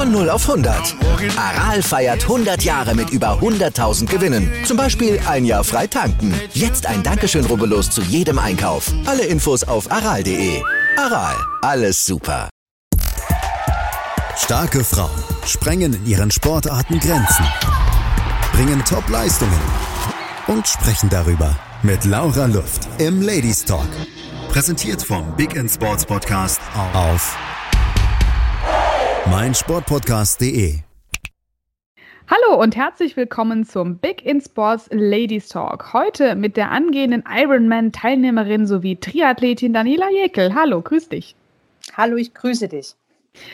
Von 0 auf 100. Aral feiert 100 Jahre mit über 100.000 Gewinnen. Zum Beispiel ein Jahr frei tanken. Jetzt ein Dankeschön, rubbellos zu jedem Einkauf. Alle Infos auf aral.de. Aral, alles super. Starke Frauen sprengen in ihren Sportarten Grenzen, bringen Top-Leistungen und sprechen darüber mit Laura Luft im Ladies Talk. Präsentiert vom Big in Sports Podcast auf meinsportpodcast.de. Hallo und herzlich willkommen zum Big in Sports Ladies Talk. Heute mit der angehenden Ironman-Teilnehmerin sowie Triathletin Daniela Jekel. Hallo, grüß dich. Hallo, ich grüße dich.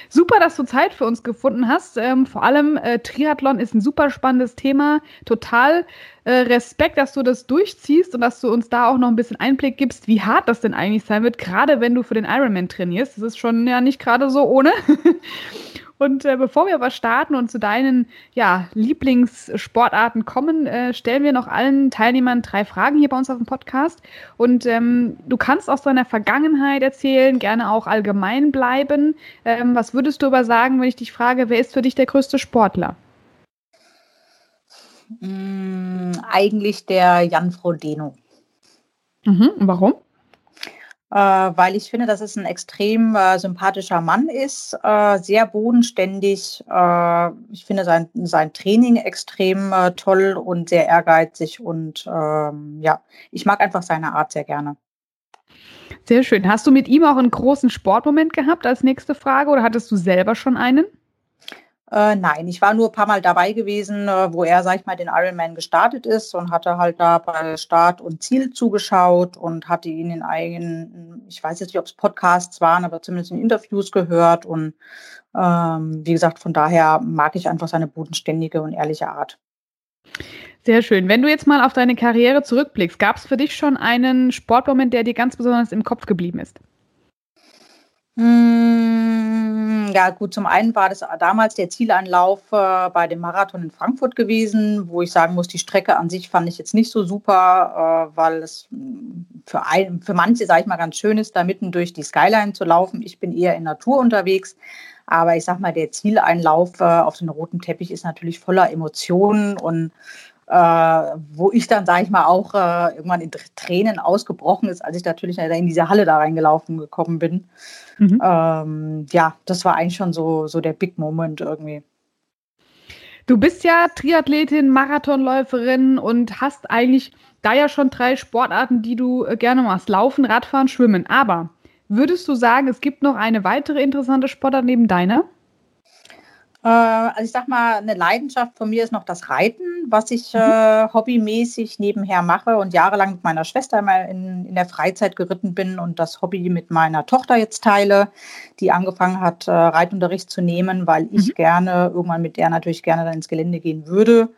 Super, dass du Zeit für uns gefunden hast. Ähm, vor allem äh, Triathlon ist ein super spannendes Thema. Total äh, Respekt, dass du das durchziehst und dass du uns da auch noch ein bisschen Einblick gibst, wie hart das denn eigentlich sein wird, gerade wenn du für den Ironman trainierst. Das ist schon ja nicht gerade so ohne. Und äh, bevor wir aber starten und zu deinen ja, Lieblingssportarten kommen, äh, stellen wir noch allen Teilnehmern drei Fragen hier bei uns auf dem Podcast. Und ähm, du kannst aus deiner Vergangenheit erzählen, gerne auch allgemein bleiben. Ähm, was würdest du aber sagen, wenn ich dich frage, wer ist für dich der größte Sportler? Mm, eigentlich der Jan Frodeno. Mhm, warum? Äh, weil ich finde, dass es ein extrem äh, sympathischer Mann ist, äh, sehr bodenständig. Äh, ich finde sein, sein Training extrem äh, toll und sehr ehrgeizig und ähm, ja, ich mag einfach seine Art sehr gerne. Sehr schön. Hast du mit ihm auch einen großen Sportmoment gehabt als nächste Frage oder hattest du selber schon einen? Äh, nein, ich war nur ein paar Mal dabei gewesen, äh, wo er, sag ich mal, den Ironman gestartet ist und hatte halt da bei Start und Ziel zugeschaut und hatte ihn in eigenen, ich weiß jetzt nicht, ob es Podcasts waren, aber zumindest in Interviews gehört. Und ähm, wie gesagt, von daher mag ich einfach seine bodenständige und ehrliche Art. Sehr schön. Wenn du jetzt mal auf deine Karriere zurückblickst, gab es für dich schon einen Sportmoment, der dir ganz besonders im Kopf geblieben ist? Hm, ja, gut, zum einen war das damals der Zielanlauf äh, bei dem Marathon in Frankfurt gewesen, wo ich sagen muss, die Strecke an sich fand ich jetzt nicht so super, äh, weil es hm, für, ein, für manche, sage ich mal, ganz schön ist, da mitten durch die Skyline zu laufen. Ich bin eher in Natur unterwegs. Aber ich sag mal, der Zieleinlauf äh, auf den roten Teppich ist natürlich voller Emotionen und wo ich dann, sage ich mal, auch äh, irgendwann in Tränen ausgebrochen ist, als ich natürlich in diese Halle da reingelaufen gekommen bin. Mhm. Ähm, ja, das war eigentlich schon so, so der Big Moment irgendwie. Du bist ja Triathletin, Marathonläuferin und hast eigentlich da ja schon drei Sportarten, die du äh, gerne machst. Laufen, Radfahren, Schwimmen. Aber würdest du sagen, es gibt noch eine weitere interessante Sportart neben deiner? Äh, also ich sag mal, eine Leidenschaft von mir ist noch das Reiten, was ich mhm. äh, hobbymäßig nebenher mache und jahrelang mit meiner Schwester mal in, in der Freizeit geritten bin und das Hobby mit meiner Tochter jetzt teile, die angefangen hat, äh, Reitunterricht zu nehmen, weil ich mhm. gerne irgendwann mit der natürlich gerne dann ins Gelände gehen würde.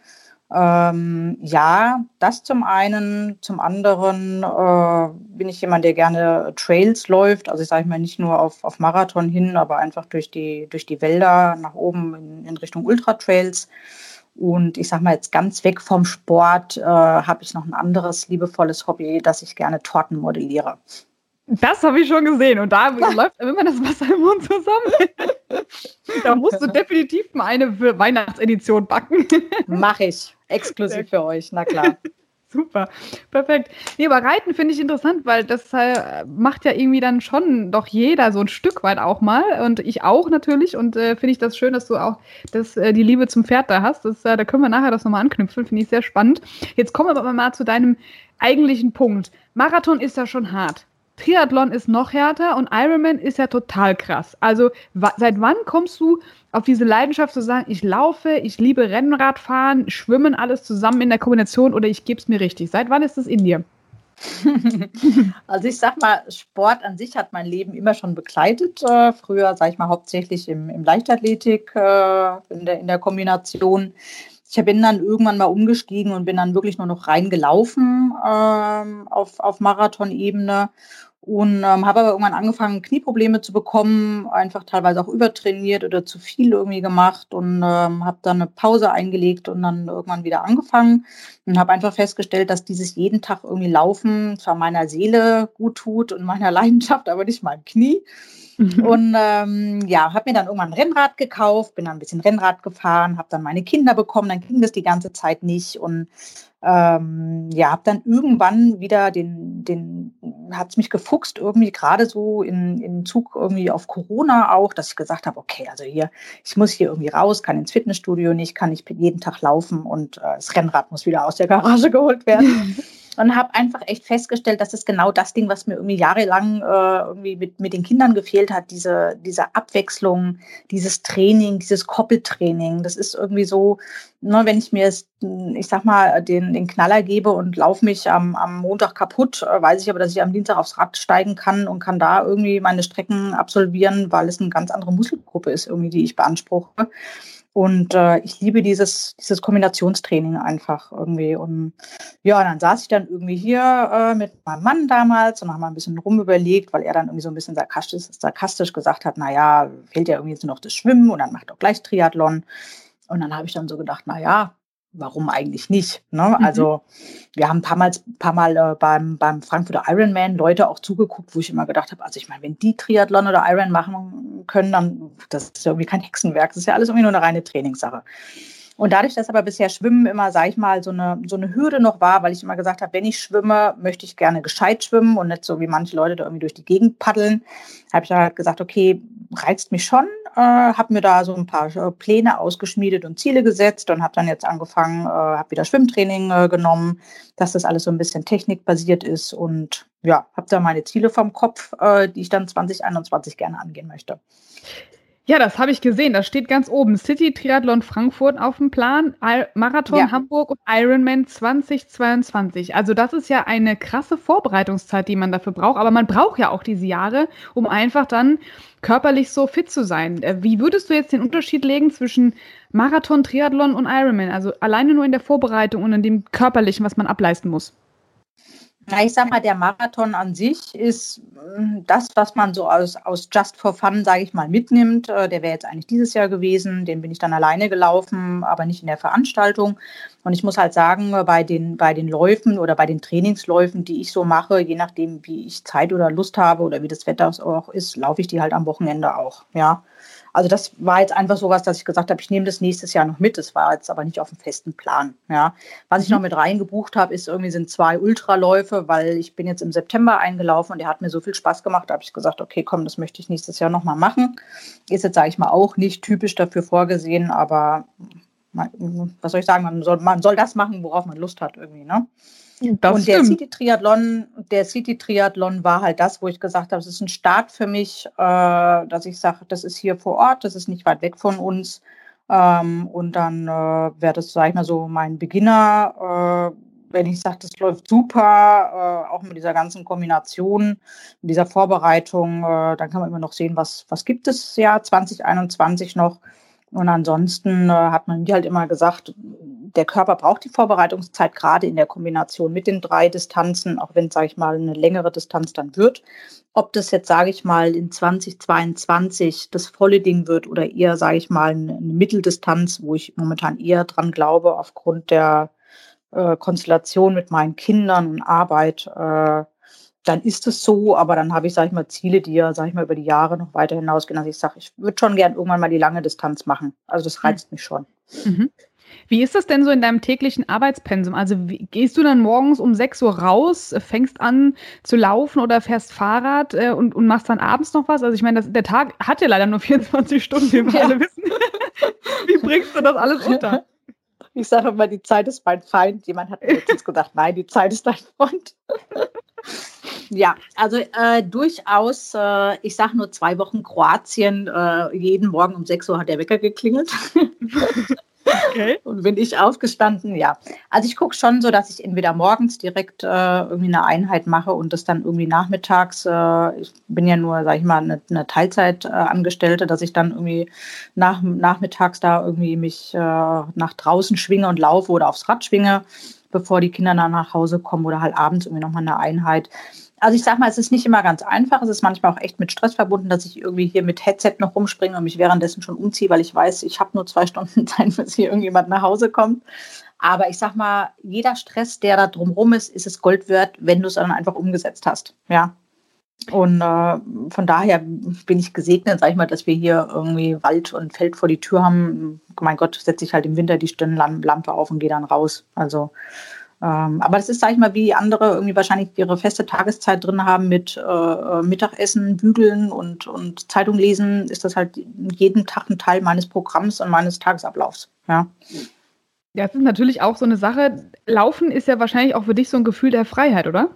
Ähm, ja, das zum einen. Zum anderen äh, bin ich jemand, der gerne Trails läuft. Also ich sage mal nicht nur auf, auf Marathon hin, aber einfach durch die, durch die Wälder nach oben in, in Richtung Ultra-Trails. Und ich sage mal jetzt ganz weg vom Sport äh, habe ich noch ein anderes liebevolles Hobby, dass ich gerne Torten modelliere. Das habe ich schon gesehen und da läuft immer das Wasser im Mund zusammen. da musst du definitiv mal eine für Weihnachtsedition backen. Mache ich. Exklusiv für euch, na klar. Super, perfekt. Nee, aber Reiten finde ich interessant, weil das äh, macht ja irgendwie dann schon doch jeder so ein Stück weit auch mal und ich auch natürlich und äh, finde ich das schön, dass du auch das, äh, die Liebe zum Pferd da hast. Das, äh, da können wir nachher das nochmal anknüpfen, finde ich sehr spannend. Jetzt kommen wir aber mal zu deinem eigentlichen Punkt. Marathon ist ja schon hart. Triathlon ist noch härter und Ironman ist ja total krass. Also seit wann kommst du auf diese Leidenschaft zu sagen, ich laufe, ich liebe Rennradfahren, Schwimmen, alles zusammen in der Kombination oder ich gebe es mir richtig? Seit wann ist das in dir? also ich sag mal, Sport an sich hat mein Leben immer schon begleitet. Äh, früher, sag ich mal, hauptsächlich im, im Leichtathletik, äh, in, der, in der Kombination. Ich bin dann irgendwann mal umgestiegen und bin dann wirklich nur noch reingelaufen ähm, auf, auf Marathonebene und ähm, habe aber irgendwann angefangen, Knieprobleme zu bekommen, einfach teilweise auch übertrainiert oder zu viel irgendwie gemacht und ähm, habe dann eine Pause eingelegt und dann irgendwann wieder angefangen und habe einfach festgestellt, dass dieses jeden Tag irgendwie Laufen zwar meiner Seele gut tut und meiner Leidenschaft, aber nicht meinem Knie. Mhm. Und ähm, ja, habe mir dann irgendwann ein Rennrad gekauft, bin dann ein bisschen Rennrad gefahren, habe dann meine Kinder bekommen, dann ging das die ganze Zeit nicht und ähm, ja, habe dann irgendwann wieder den, den hat es mich gefuchst, irgendwie gerade so in, in Zug irgendwie auf Corona auch, dass ich gesagt habe, okay, also hier, ich muss hier irgendwie raus, kann ins Fitnessstudio nicht, kann nicht jeden Tag laufen und äh, das Rennrad muss wieder aus der Garage geholt werden. und habe einfach echt festgestellt, dass es genau das Ding, was mir irgendwie jahrelang äh, irgendwie mit, mit den Kindern gefehlt hat, diese, diese Abwechslung, dieses Training, dieses Koppeltraining. Das ist irgendwie so, ne, wenn ich mir, ich sag mal, den, den Knaller gebe und laufe mich am, am Montag kaputt, äh, weiß ich aber, dass ich am Dienstag aufs Rad steigen kann und kann da irgendwie meine Strecken absolvieren, weil es eine ganz andere Muskelgruppe ist, irgendwie, die ich beanspruche. Und äh, ich liebe dieses, dieses Kombinationstraining einfach irgendwie. Und ja, dann saß ich dann irgendwie hier äh, mit meinem Mann damals und haben mal ein bisschen rumüberlegt, weil er dann irgendwie so ein bisschen sarkastisch, sarkastisch gesagt hat, naja, fehlt ja irgendwie jetzt noch das Schwimmen und dann macht auch gleich Triathlon. Und dann habe ich dann so gedacht, naja, warum eigentlich nicht? Ne? Mhm. Also wir haben ein paar Mal, paar Mal äh, beim, beim Frankfurter Ironman Leute auch zugeguckt, wo ich immer gedacht habe, also ich meine, wenn die Triathlon oder Iron machen können, dann das ist ja irgendwie kein Hexenwerk, das ist ja alles irgendwie nur eine reine Trainingssache. Und dadurch, dass aber bisher Schwimmen immer, sage ich mal, so eine, so eine Hürde noch war, weil ich immer gesagt habe, wenn ich schwimme, möchte ich gerne gescheit schwimmen und nicht so wie manche Leute da irgendwie durch die Gegend paddeln, habe ich dann halt gesagt, okay, reizt mich schon, äh, habe mir da so ein paar äh, Pläne ausgeschmiedet und Ziele gesetzt und habe dann jetzt angefangen, äh, habe wieder Schwimmtraining äh, genommen, dass das alles so ein bisschen technikbasiert ist und ja, habe da meine Ziele vom Kopf, äh, die ich dann 2021 gerne angehen möchte. Ja, das habe ich gesehen. Das steht ganz oben. City Triathlon Frankfurt auf dem Plan, Marathon ja. Hamburg und Ironman 2022. Also das ist ja eine krasse Vorbereitungszeit, die man dafür braucht. Aber man braucht ja auch diese Jahre, um einfach dann körperlich so fit zu sein. Äh, wie würdest du jetzt den Unterschied legen zwischen Marathon, Triathlon und Ironman? Also alleine nur in der Vorbereitung und in dem körperlichen, was man ableisten muss. Na, ich sag mal, der Marathon an sich ist mm, das, was man so aus, aus Just for Fun, sage ich mal, mitnimmt. Äh, der wäre jetzt eigentlich dieses Jahr gewesen. Den bin ich dann alleine gelaufen, aber nicht in der Veranstaltung. Und ich muss halt sagen, bei den, bei den Läufen oder bei den Trainingsläufen, die ich so mache, je nachdem, wie ich Zeit oder Lust habe oder wie das Wetter auch ist, laufe ich die halt am Wochenende auch. Ja. Also das war jetzt einfach so was, dass ich gesagt habe, ich nehme das nächstes Jahr noch mit. Das war jetzt aber nicht auf dem festen Plan. Ja. Was ich noch mhm. mit reingebucht habe, ist irgendwie sind zwei Ultraläufe, weil ich bin jetzt im September eingelaufen und der hat mir so viel Spaß gemacht, da habe ich gesagt, okay, komm, das möchte ich nächstes Jahr nochmal machen. Ist jetzt, sage ich mal, auch nicht typisch dafür vorgesehen, aber was soll ich sagen, man soll, man soll das machen, worauf man Lust hat irgendwie, ne? Das und der City-Triathlon, der City-Triathlon war halt das, wo ich gesagt habe, es ist ein Start für mich, äh, dass ich sage, das ist hier vor Ort, das ist nicht weit weg von uns. Ähm, und dann äh, wäre das, sage ich mal, so mein Beginner. Äh, wenn ich sage, das läuft super, äh, auch mit dieser ganzen Kombination, mit dieser Vorbereitung, äh, dann kann man immer noch sehen, was, was gibt es Jahr 2021 noch. Und ansonsten äh, hat man mir halt immer gesagt, der Körper braucht die Vorbereitungszeit gerade in der Kombination mit den drei Distanzen, auch wenn, sage ich mal, eine längere Distanz dann wird. Ob das jetzt, sage ich mal, in 2022 das volle Ding wird oder eher, sage ich mal, eine, Mitteldistanz, wo ich momentan eher dran glaube, aufgrund der äh, Konstellation mit meinen Kindern und Arbeit, äh, dann ist es so, aber dann habe ich, sage ich mal, Ziele, die ja, sage ich mal, über die Jahre noch weiter hinausgehen. Also ich sage, ich würde schon gern irgendwann mal die lange Distanz machen. Also das hm. reizt mhm. mich schon. Mhm. Wie ist das denn so in deinem täglichen Arbeitspensum? Also wie, gehst du dann morgens um 6 Uhr raus, fängst an zu laufen oder fährst Fahrrad äh, und, und machst dann abends noch was? Also ich meine, der Tag hat ja leider nur 24 Stunden, wie wir ja. alle wissen. wie bringst du das alles unter? Ich sage immer, die Zeit ist mein Feind. Jemand hat mir jetzt gedacht, nein, die Zeit ist dein Freund. ja, also äh, durchaus, äh, ich sage nur zwei Wochen Kroatien, äh, jeden Morgen um 6 Uhr hat der Wecker geklingelt. Okay. Und bin ich aufgestanden, ja. Also ich gucke schon so, dass ich entweder morgens direkt äh, irgendwie eine Einheit mache und das dann irgendwie nachmittags, äh, ich bin ja nur, sag ich mal, eine, eine Teilzeitangestellte, dass ich dann irgendwie nach, nachmittags da irgendwie mich äh, nach draußen schwinge und laufe oder aufs Rad schwinge, bevor die Kinder dann nach Hause kommen oder halt abends irgendwie nochmal eine Einheit also ich sag mal, es ist nicht immer ganz einfach. Es ist manchmal auch echt mit Stress verbunden, dass ich irgendwie hier mit Headset noch rumspringe und mich währenddessen schon umziehe, weil ich weiß, ich habe nur zwei Stunden Zeit, bis hier irgendjemand nach Hause kommt. Aber ich sag mal, jeder Stress, der da drumherum ist, ist es Gold wert, wenn du es dann einfach umgesetzt hast. Ja. Und äh, von daher bin ich gesegnet, sag ich mal, dass wir hier irgendwie Wald und Feld vor die Tür haben. Mein Gott, setze ich halt im Winter die Stirnlampe auf und gehe dann raus. Also ähm, aber das ist, sage ich mal, wie andere irgendwie wahrscheinlich ihre feste Tageszeit drin haben mit äh, äh, Mittagessen, Bügeln und, und Zeitung lesen, ist das halt jeden Tag ein Teil meines Programms und meines Tagesablaufs. Ja. Ja, es ist natürlich auch so eine Sache. Laufen ist ja wahrscheinlich auch für dich so ein Gefühl der Freiheit, oder?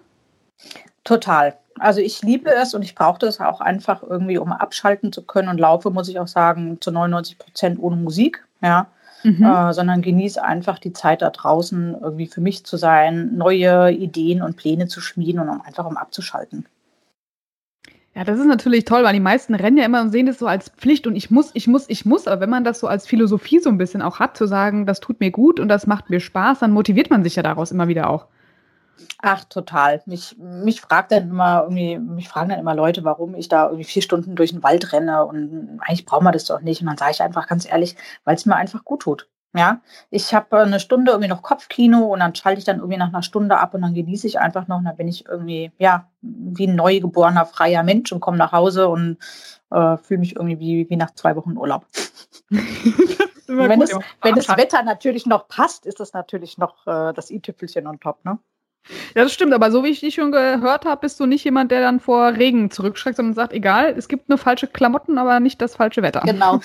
Total. Also ich liebe es und ich brauche das auch einfach irgendwie, um abschalten zu können. Und laufe, muss ich auch sagen, zu 99 Prozent ohne Musik. Ja mhm. äh, sondern genieße einfach die Zeit da draußen, irgendwie für mich zu sein, neue Ideen und Pläne zu schmieden und um einfach um abzuschalten. Ja, das ist natürlich toll, weil die meisten rennen ja immer und sehen das so als Pflicht und ich muss, ich muss, ich muss. Aber wenn man das so als Philosophie so ein bisschen auch hat, zu sagen, das tut mir gut und das macht mir Spaß, dann motiviert man sich ja daraus immer wieder auch. Ach, total. Mich, mich fragt dann immer irgendwie, mich fragen dann immer Leute, warum ich da irgendwie vier Stunden durch den Wald renne und eigentlich braucht man das doch nicht. Und dann sage ich einfach ganz ehrlich, weil es mir einfach gut tut. Ja, ich habe eine Stunde irgendwie noch Kopfkino und dann schalte ich dann irgendwie nach einer Stunde ab und dann genieße ich einfach noch und dann bin ich irgendwie, ja, wie ein neugeborener freier Mensch und komme nach Hause und äh, fühle mich irgendwie wie, wie nach zwei Wochen Urlaub. wenn, gut, es, wenn das Wetter natürlich noch passt, ist das natürlich noch äh, das i-Tüpfelchen on top, ne? Ja, das stimmt, aber so wie ich dich schon gehört habe, bist du nicht jemand, der dann vor Regen zurückschreckt, sondern sagt, egal, es gibt nur falsche Klamotten, aber nicht das falsche Wetter. Genau.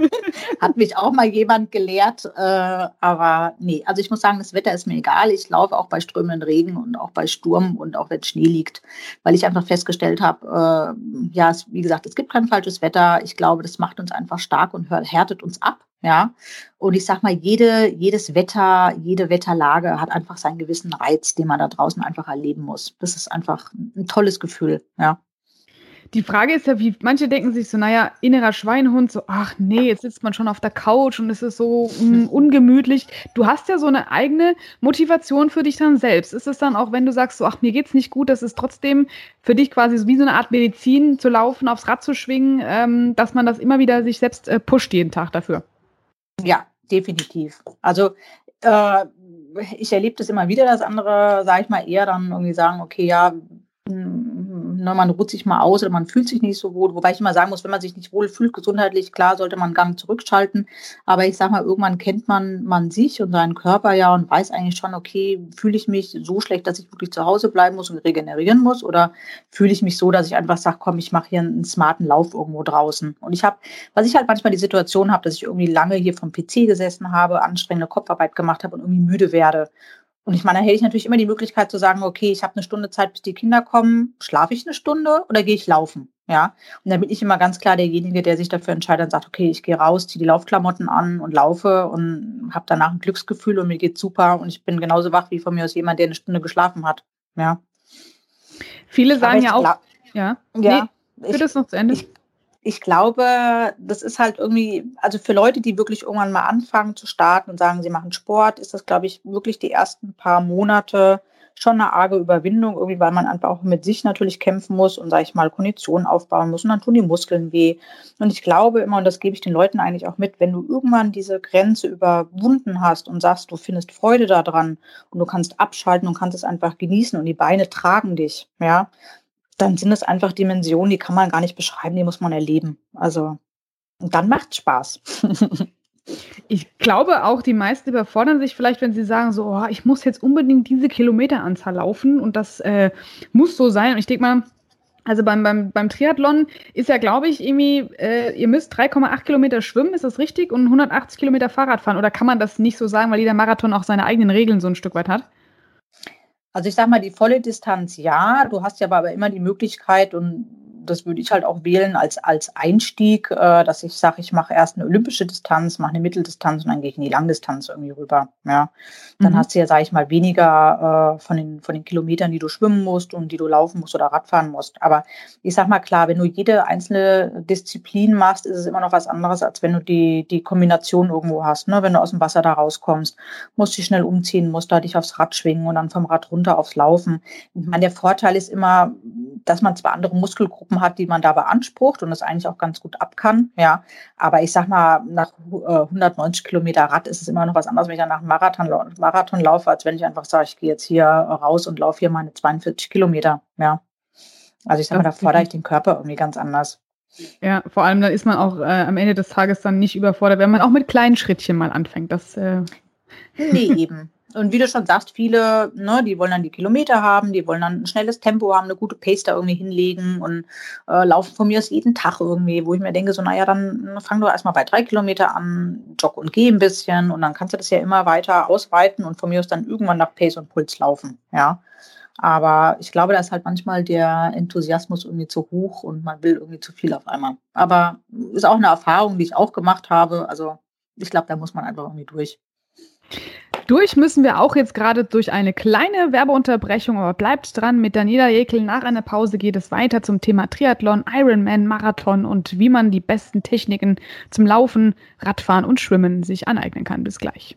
Hat mich auch mal jemand gelehrt, äh, aber nee, also ich muss sagen, das Wetter ist mir egal. Ich laufe auch bei strömenden Regen und auch bei Sturm und auch wenn Schnee liegt, weil ich einfach festgestellt habe, äh, ja, es, wie gesagt, es gibt kein falsches Wetter. Ich glaube, das macht uns einfach stark und härtet uns ab. Ja, und ich sag mal, jede, jedes Wetter, jede Wetterlage hat einfach seinen gewissen Reiz, den man da draußen einfach erleben muss. Das ist einfach ein tolles Gefühl, ja. Die Frage ist ja, wie manche denken sich so, naja, innerer Schweinehund, so, ach nee, jetzt sitzt man schon auf der Couch und es ist so mm, ungemütlich. Du hast ja so eine eigene Motivation für dich dann selbst. Ist es dann auch, wenn du sagst, so, ach, mir geht's nicht gut, das ist trotzdem für dich quasi so wie so eine Art Medizin zu laufen, aufs Rad zu schwingen, ähm, dass man das immer wieder sich selbst äh, pusht jeden Tag dafür? Ja, definitiv. Also äh, ich erlebe das immer wieder, dass andere, sage ich mal, eher dann irgendwie sagen, okay, ja, ne, man ruht sich mal aus oder man fühlt sich nicht so wohl. Wobei ich immer sagen muss, wenn man sich nicht wohl fühlt, gesundheitlich, klar, sollte man einen Gang zurückschalten. Aber ich sage mal, irgendwann kennt man, man sich und seinen Körper ja und weiß eigentlich schon, okay, fühle ich mich so schlecht, dass ich wirklich zu Hause bleiben muss und regenerieren muss? Oder fühle ich mich so, dass ich einfach sage, komm, ich mache hier einen smarten Lauf irgendwo draußen? Und ich habe, was ich halt manchmal die Situation habe, dass ich irgendwie lange hier vom PC gesessen habe, anstrengende Kopfarbeit gemacht habe und irgendwie müde werde. Und ich meine, da hätte ich natürlich immer die Möglichkeit zu sagen, okay, ich habe eine Stunde Zeit, bis die Kinder kommen, schlafe ich eine Stunde oder gehe ich laufen? Ja. Und dann bin ich immer ganz klar derjenige, der sich dafür entscheidet und sagt, okay, ich gehe raus, ziehe die Laufklamotten an und laufe und habe danach ein Glücksgefühl und mir geht's super und ich bin genauso wach wie von mir aus jemand, der eine Stunde geschlafen hat. Ja. Viele sagen ja auch, ja, ja, nee, ich, das noch zu Ende. Ich, ich glaube, das ist halt irgendwie, also für Leute, die wirklich irgendwann mal anfangen zu starten und sagen, sie machen Sport, ist das, glaube ich, wirklich die ersten paar Monate schon eine arge Überwindung, irgendwie, weil man einfach auch mit sich natürlich kämpfen muss und, sage ich mal, Kondition aufbauen muss und dann tun die Muskeln weh. Und ich glaube immer, und das gebe ich den Leuten eigentlich auch mit, wenn du irgendwann diese Grenze überwunden hast und sagst, du findest Freude daran und du kannst abschalten und kannst es einfach genießen und die Beine tragen dich, ja, dann sind es einfach Dimensionen, die kann man gar nicht beschreiben, die muss man erleben. Also, und dann macht Spaß. Ich glaube auch, die meisten überfordern sich vielleicht, wenn sie sagen, so, oh, ich muss jetzt unbedingt diese Kilometeranzahl laufen und das äh, muss so sein. Und ich denke mal, also beim, beim, beim Triathlon ist ja, glaube ich, irgendwie, äh, ihr müsst 3,8 Kilometer schwimmen, ist das richtig? Und 180 Kilometer Fahrrad fahren. Oder kann man das nicht so sagen, weil jeder Marathon auch seine eigenen Regeln so ein Stück weit hat? Also ich sage mal, die volle Distanz ja. Du hast ja aber immer die Möglichkeit und das würde ich halt auch wählen als, als Einstieg, äh, dass ich sage, ich mache erst eine olympische Distanz, mache eine Mitteldistanz und dann gehe ich in die Langdistanz irgendwie rüber. Ja. Dann mhm. hast du ja, sage ich mal, weniger äh, von, den, von den Kilometern, die du schwimmen musst und die du laufen musst oder Radfahren musst. Aber ich sag mal klar, wenn du jede einzelne Disziplin machst, ist es immer noch was anderes, als wenn du die, die Kombination irgendwo hast. Ne? Wenn du aus dem Wasser da rauskommst, musst dich schnell umziehen, musst da dich aufs Rad schwingen und dann vom Rad runter aufs Laufen. Ich meine, der Vorteil ist immer, dass man zwar andere Muskelgruppen hat, die man da beansprucht und das eigentlich auch ganz gut ab kann, ja. Aber ich sag mal, nach äh, 190 Kilometer Rad ist es immer noch was anderes, wenn ich dann nach einem Marathon, Marathon laufe, als wenn ich einfach sage, ich gehe jetzt hier raus und laufe hier meine 42 Kilometer, ja. Also ich sag mal, da fordere ich den Körper irgendwie ganz anders. Ja, vor allem dann ist man auch äh, am Ende des Tages dann nicht überfordert, wenn man auch mit kleinen Schrittchen mal anfängt. Das, äh nee, eben. Und wie du schon sagst, viele, ne, die wollen dann die Kilometer haben, die wollen dann ein schnelles Tempo haben, eine gute Pace da irgendwie hinlegen und äh, laufen von mir aus jeden Tag irgendwie, wo ich mir denke, so, naja, dann fang doch erstmal bei drei Kilometer an, jogg und geh ein bisschen und dann kannst du das ja immer weiter ausweiten und von mir aus dann irgendwann nach Pace und Puls laufen, ja. Aber ich glaube, da ist halt manchmal der Enthusiasmus irgendwie zu hoch und man will irgendwie zu viel auf einmal. Aber ist auch eine Erfahrung, die ich auch gemacht habe. Also ich glaube, da muss man einfach irgendwie durch. Durch müssen wir auch jetzt gerade durch eine kleine Werbeunterbrechung, aber bleibt dran mit Daniela Jekel. Nach einer Pause geht es weiter zum Thema Triathlon, Ironman, Marathon und wie man die besten Techniken zum Laufen, Radfahren und Schwimmen sich aneignen kann. Bis gleich.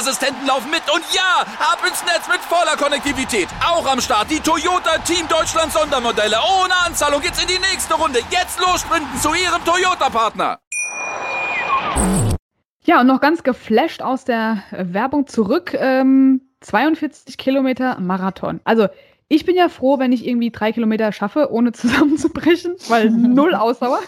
Sicherheitsassistenten laufen mit. Und ja, ab ins Netz mit voller Konnektivität. Auch am Start die Toyota Team Deutschland Sondermodelle. Ohne Anzahlung geht's in die nächste Runde. Jetzt los sprinten zu ihrem Toyota-Partner. Ja, und noch ganz geflasht aus der Werbung zurück. Ähm, 42 Kilometer Marathon. Also ich bin ja froh, wenn ich irgendwie drei Kilometer schaffe, ohne zusammenzubrechen, weil null Ausdauer.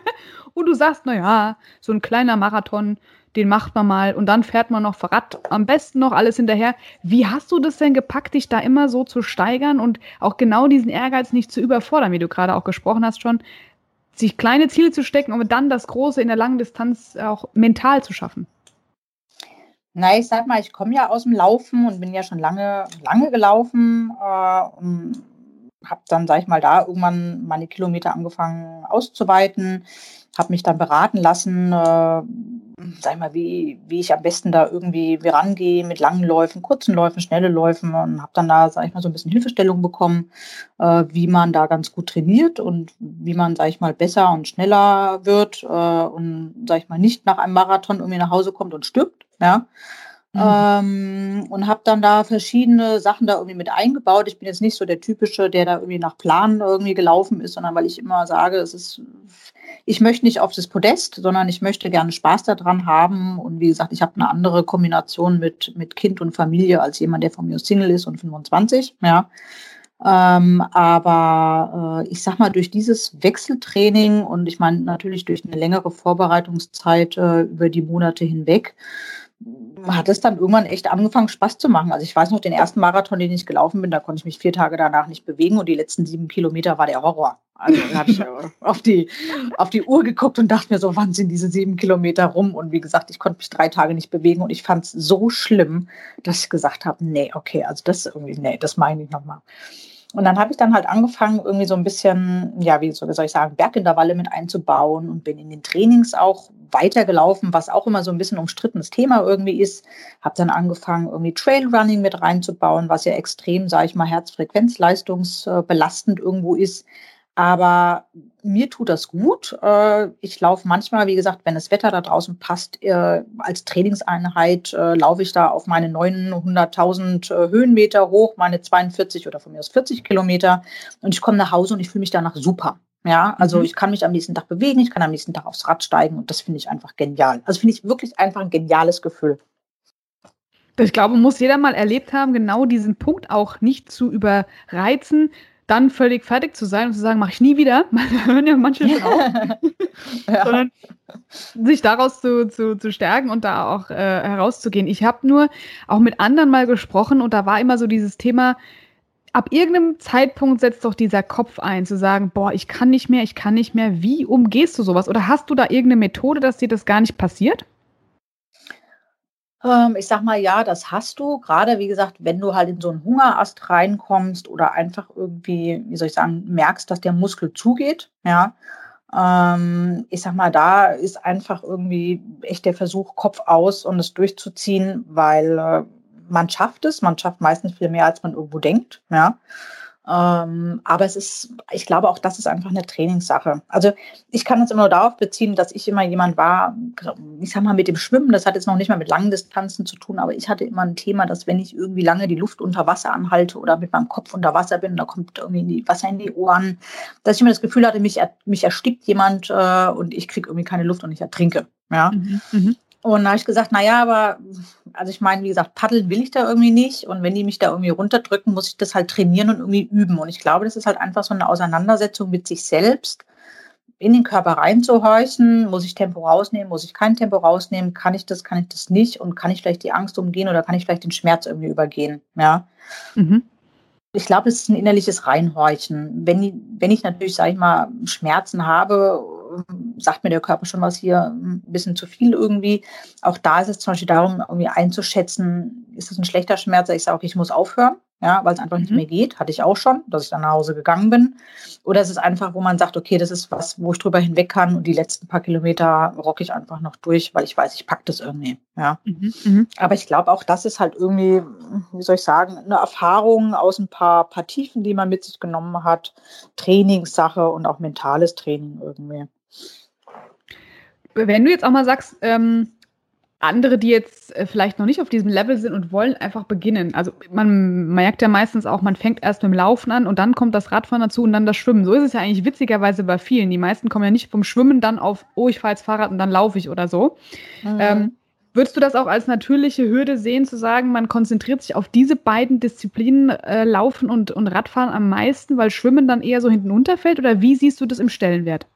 und du sagst, naja, so ein kleiner Marathon, den macht man mal und dann fährt man noch Rad, am besten noch alles hinterher. Wie hast du das denn gepackt, dich da immer so zu steigern und auch genau diesen Ehrgeiz nicht zu überfordern, wie du gerade auch gesprochen hast schon, sich kleine Ziele zu stecken, um dann das Große in der langen Distanz auch mental zu schaffen? Na, ich sag mal, ich komme ja aus dem Laufen und bin ja schon lange, lange gelaufen äh, und habe dann, sag ich mal, da irgendwann meine Kilometer angefangen auszuweiten, habe mich dann beraten lassen, äh, sag ich mal, wie, wie ich am besten da irgendwie rangehe mit langen Läufen, kurzen Läufen, schnelle Läufen und habe dann da, sag ich mal, so ein bisschen Hilfestellung bekommen, äh, wie man da ganz gut trainiert und wie man, sag ich mal, besser und schneller wird äh, und, sag ich mal, nicht nach einem Marathon irgendwie nach Hause kommt und stirbt ja. Mhm. Ähm, und habe dann da verschiedene Sachen da irgendwie mit eingebaut. Ich bin jetzt nicht so der typische, der da irgendwie nach Plan irgendwie gelaufen ist, sondern weil ich immer sage, es ist, ich möchte nicht auf das Podest, sondern ich möchte gerne Spaß daran haben. Und wie gesagt, ich habe eine andere Kombination mit, mit Kind und Familie als jemand, der von mir Single ist und 25, ja. Ähm, aber äh, ich sag mal, durch dieses Wechseltraining und ich meine natürlich durch eine längere Vorbereitungszeit äh, über die Monate hinweg, hat es dann irgendwann echt angefangen, Spaß zu machen. Also ich weiß noch, den ersten Marathon, den ich gelaufen bin, da konnte ich mich vier Tage danach nicht bewegen und die letzten sieben Kilometer war der Horror. Also dann habe ich auf die, auf die Uhr geguckt und dachte mir so, wann sind diese sieben Kilometer rum? Und wie gesagt, ich konnte mich drei Tage nicht bewegen und ich fand es so schlimm, dass ich gesagt habe, nee, okay, also das irgendwie, nee, das meine ich nochmal. Und dann habe ich dann halt angefangen, irgendwie so ein bisschen, ja, wie soll ich sagen, Bergintervalle mit einzubauen und bin in den Trainings auch weitergelaufen, was auch immer so ein bisschen umstrittenes Thema irgendwie ist. Habe dann angefangen, irgendwie Trailrunning mit reinzubauen, was ja extrem, sage ich mal, herzfrequenzleistungsbelastend irgendwo ist. Aber mir tut das gut. Äh, ich laufe manchmal, wie gesagt, wenn das Wetter da draußen passt, äh, als Trainingseinheit äh, laufe ich da auf meine 900.000 Höhenmeter hoch, meine 42 oder von mir aus 40 Kilometer. Und ich komme nach Hause und ich fühle mich danach super. Ja, also mhm. ich kann mich am nächsten Tag bewegen, ich kann am nächsten Tag aufs Rad steigen und das finde ich einfach genial. Also finde ich wirklich einfach ein geniales Gefühl. Ich glaube, muss jeder mal erlebt haben, genau diesen Punkt auch nicht zu überreizen, dann völlig fertig zu sein und zu sagen, mache ich nie wieder, hören ja manche schon auf, ja. sondern sich daraus zu, zu, zu stärken und da auch äh, herauszugehen. Ich habe nur auch mit anderen mal gesprochen und da war immer so dieses Thema, ab irgendeinem Zeitpunkt setzt doch dieser Kopf ein, zu sagen, boah, ich kann nicht mehr, ich kann nicht mehr. Wie umgehst du sowas? Oder hast du da irgendeine Methode, dass dir das gar nicht passiert? Ähm, ich sag mal, ja, das hast du. Gerade, wie gesagt, wenn du halt in so einen Hungerast reinkommst oder einfach irgendwie, wie soll ich sagen, merkst, dass der Muskel zugeht, ja. Ähm, ich sag mal, da ist einfach irgendwie echt der Versuch, Kopf aus und es durchzuziehen, weil äh, man schafft es, man schafft meistens viel mehr, als man irgendwo denkt, ja. Ähm, aber es ist, ich glaube, auch das ist einfach eine Trainingssache. Also ich kann es immer nur darauf beziehen, dass ich immer jemand war, ich sag mal, mit dem Schwimmen, das hat jetzt noch nicht mal mit langen Distanzen zu tun, aber ich hatte immer ein Thema, dass wenn ich irgendwie lange die Luft unter Wasser anhalte oder mit meinem Kopf unter Wasser bin, da kommt irgendwie Wasser in die Ohren, dass ich immer das Gefühl hatte, mich, mich erstickt jemand äh, und ich kriege irgendwie keine Luft und ich ertrinke. Ja. Mhm, mh. Und da habe ich gesagt, naja, aber, also ich meine, wie gesagt, paddeln will ich da irgendwie nicht. Und wenn die mich da irgendwie runterdrücken, muss ich das halt trainieren und irgendwie üben. Und ich glaube, das ist halt einfach so eine Auseinandersetzung mit sich selbst, in den Körper reinzuhorchen. Muss ich Tempo rausnehmen? Muss ich kein Tempo rausnehmen? Kann ich das? Kann ich das nicht? Und kann ich vielleicht die Angst umgehen oder kann ich vielleicht den Schmerz irgendwie übergehen? Ja. Mhm. Ich glaube, es ist ein innerliches Reinhorchen. Wenn, wenn ich natürlich, sage ich mal, Schmerzen habe sagt mir der Körper schon was hier ein bisschen zu viel irgendwie. Auch da ist es zum Beispiel darum, irgendwie einzuschätzen, ist das ein schlechter Schmerz? Ich sage, okay, ich muss aufhören, ja, weil es einfach mhm. nicht mehr geht. Hatte ich auch schon, dass ich dann nach Hause gegangen bin. Oder ist es einfach, wo man sagt, okay, das ist was, wo ich drüber hinweg kann und die letzten paar Kilometer rocke ich einfach noch durch, weil ich weiß, ich packe das irgendwie. Ja. Mhm. Mhm. Aber ich glaube, auch das ist halt irgendwie, wie soll ich sagen, eine Erfahrung aus ein paar, paar Tiefen, die man mit sich genommen hat, Trainingssache und auch mentales Training irgendwie. Wenn du jetzt auch mal sagst, ähm, andere, die jetzt äh, vielleicht noch nicht auf diesem Level sind und wollen einfach beginnen. Also man merkt ja meistens auch, man fängt erst mit dem Laufen an und dann kommt das Radfahren dazu und dann das Schwimmen. So ist es ja eigentlich witzigerweise bei vielen. Die meisten kommen ja nicht vom Schwimmen dann auf, oh, ich fahre jetzt Fahrrad und dann laufe ich oder so. Mhm. Ähm, würdest du das auch als natürliche Hürde sehen, zu sagen, man konzentriert sich auf diese beiden Disziplinen, äh, Laufen und, und Radfahren am meisten, weil Schwimmen dann eher so hinten unterfällt? Oder wie siehst du das im Stellenwert?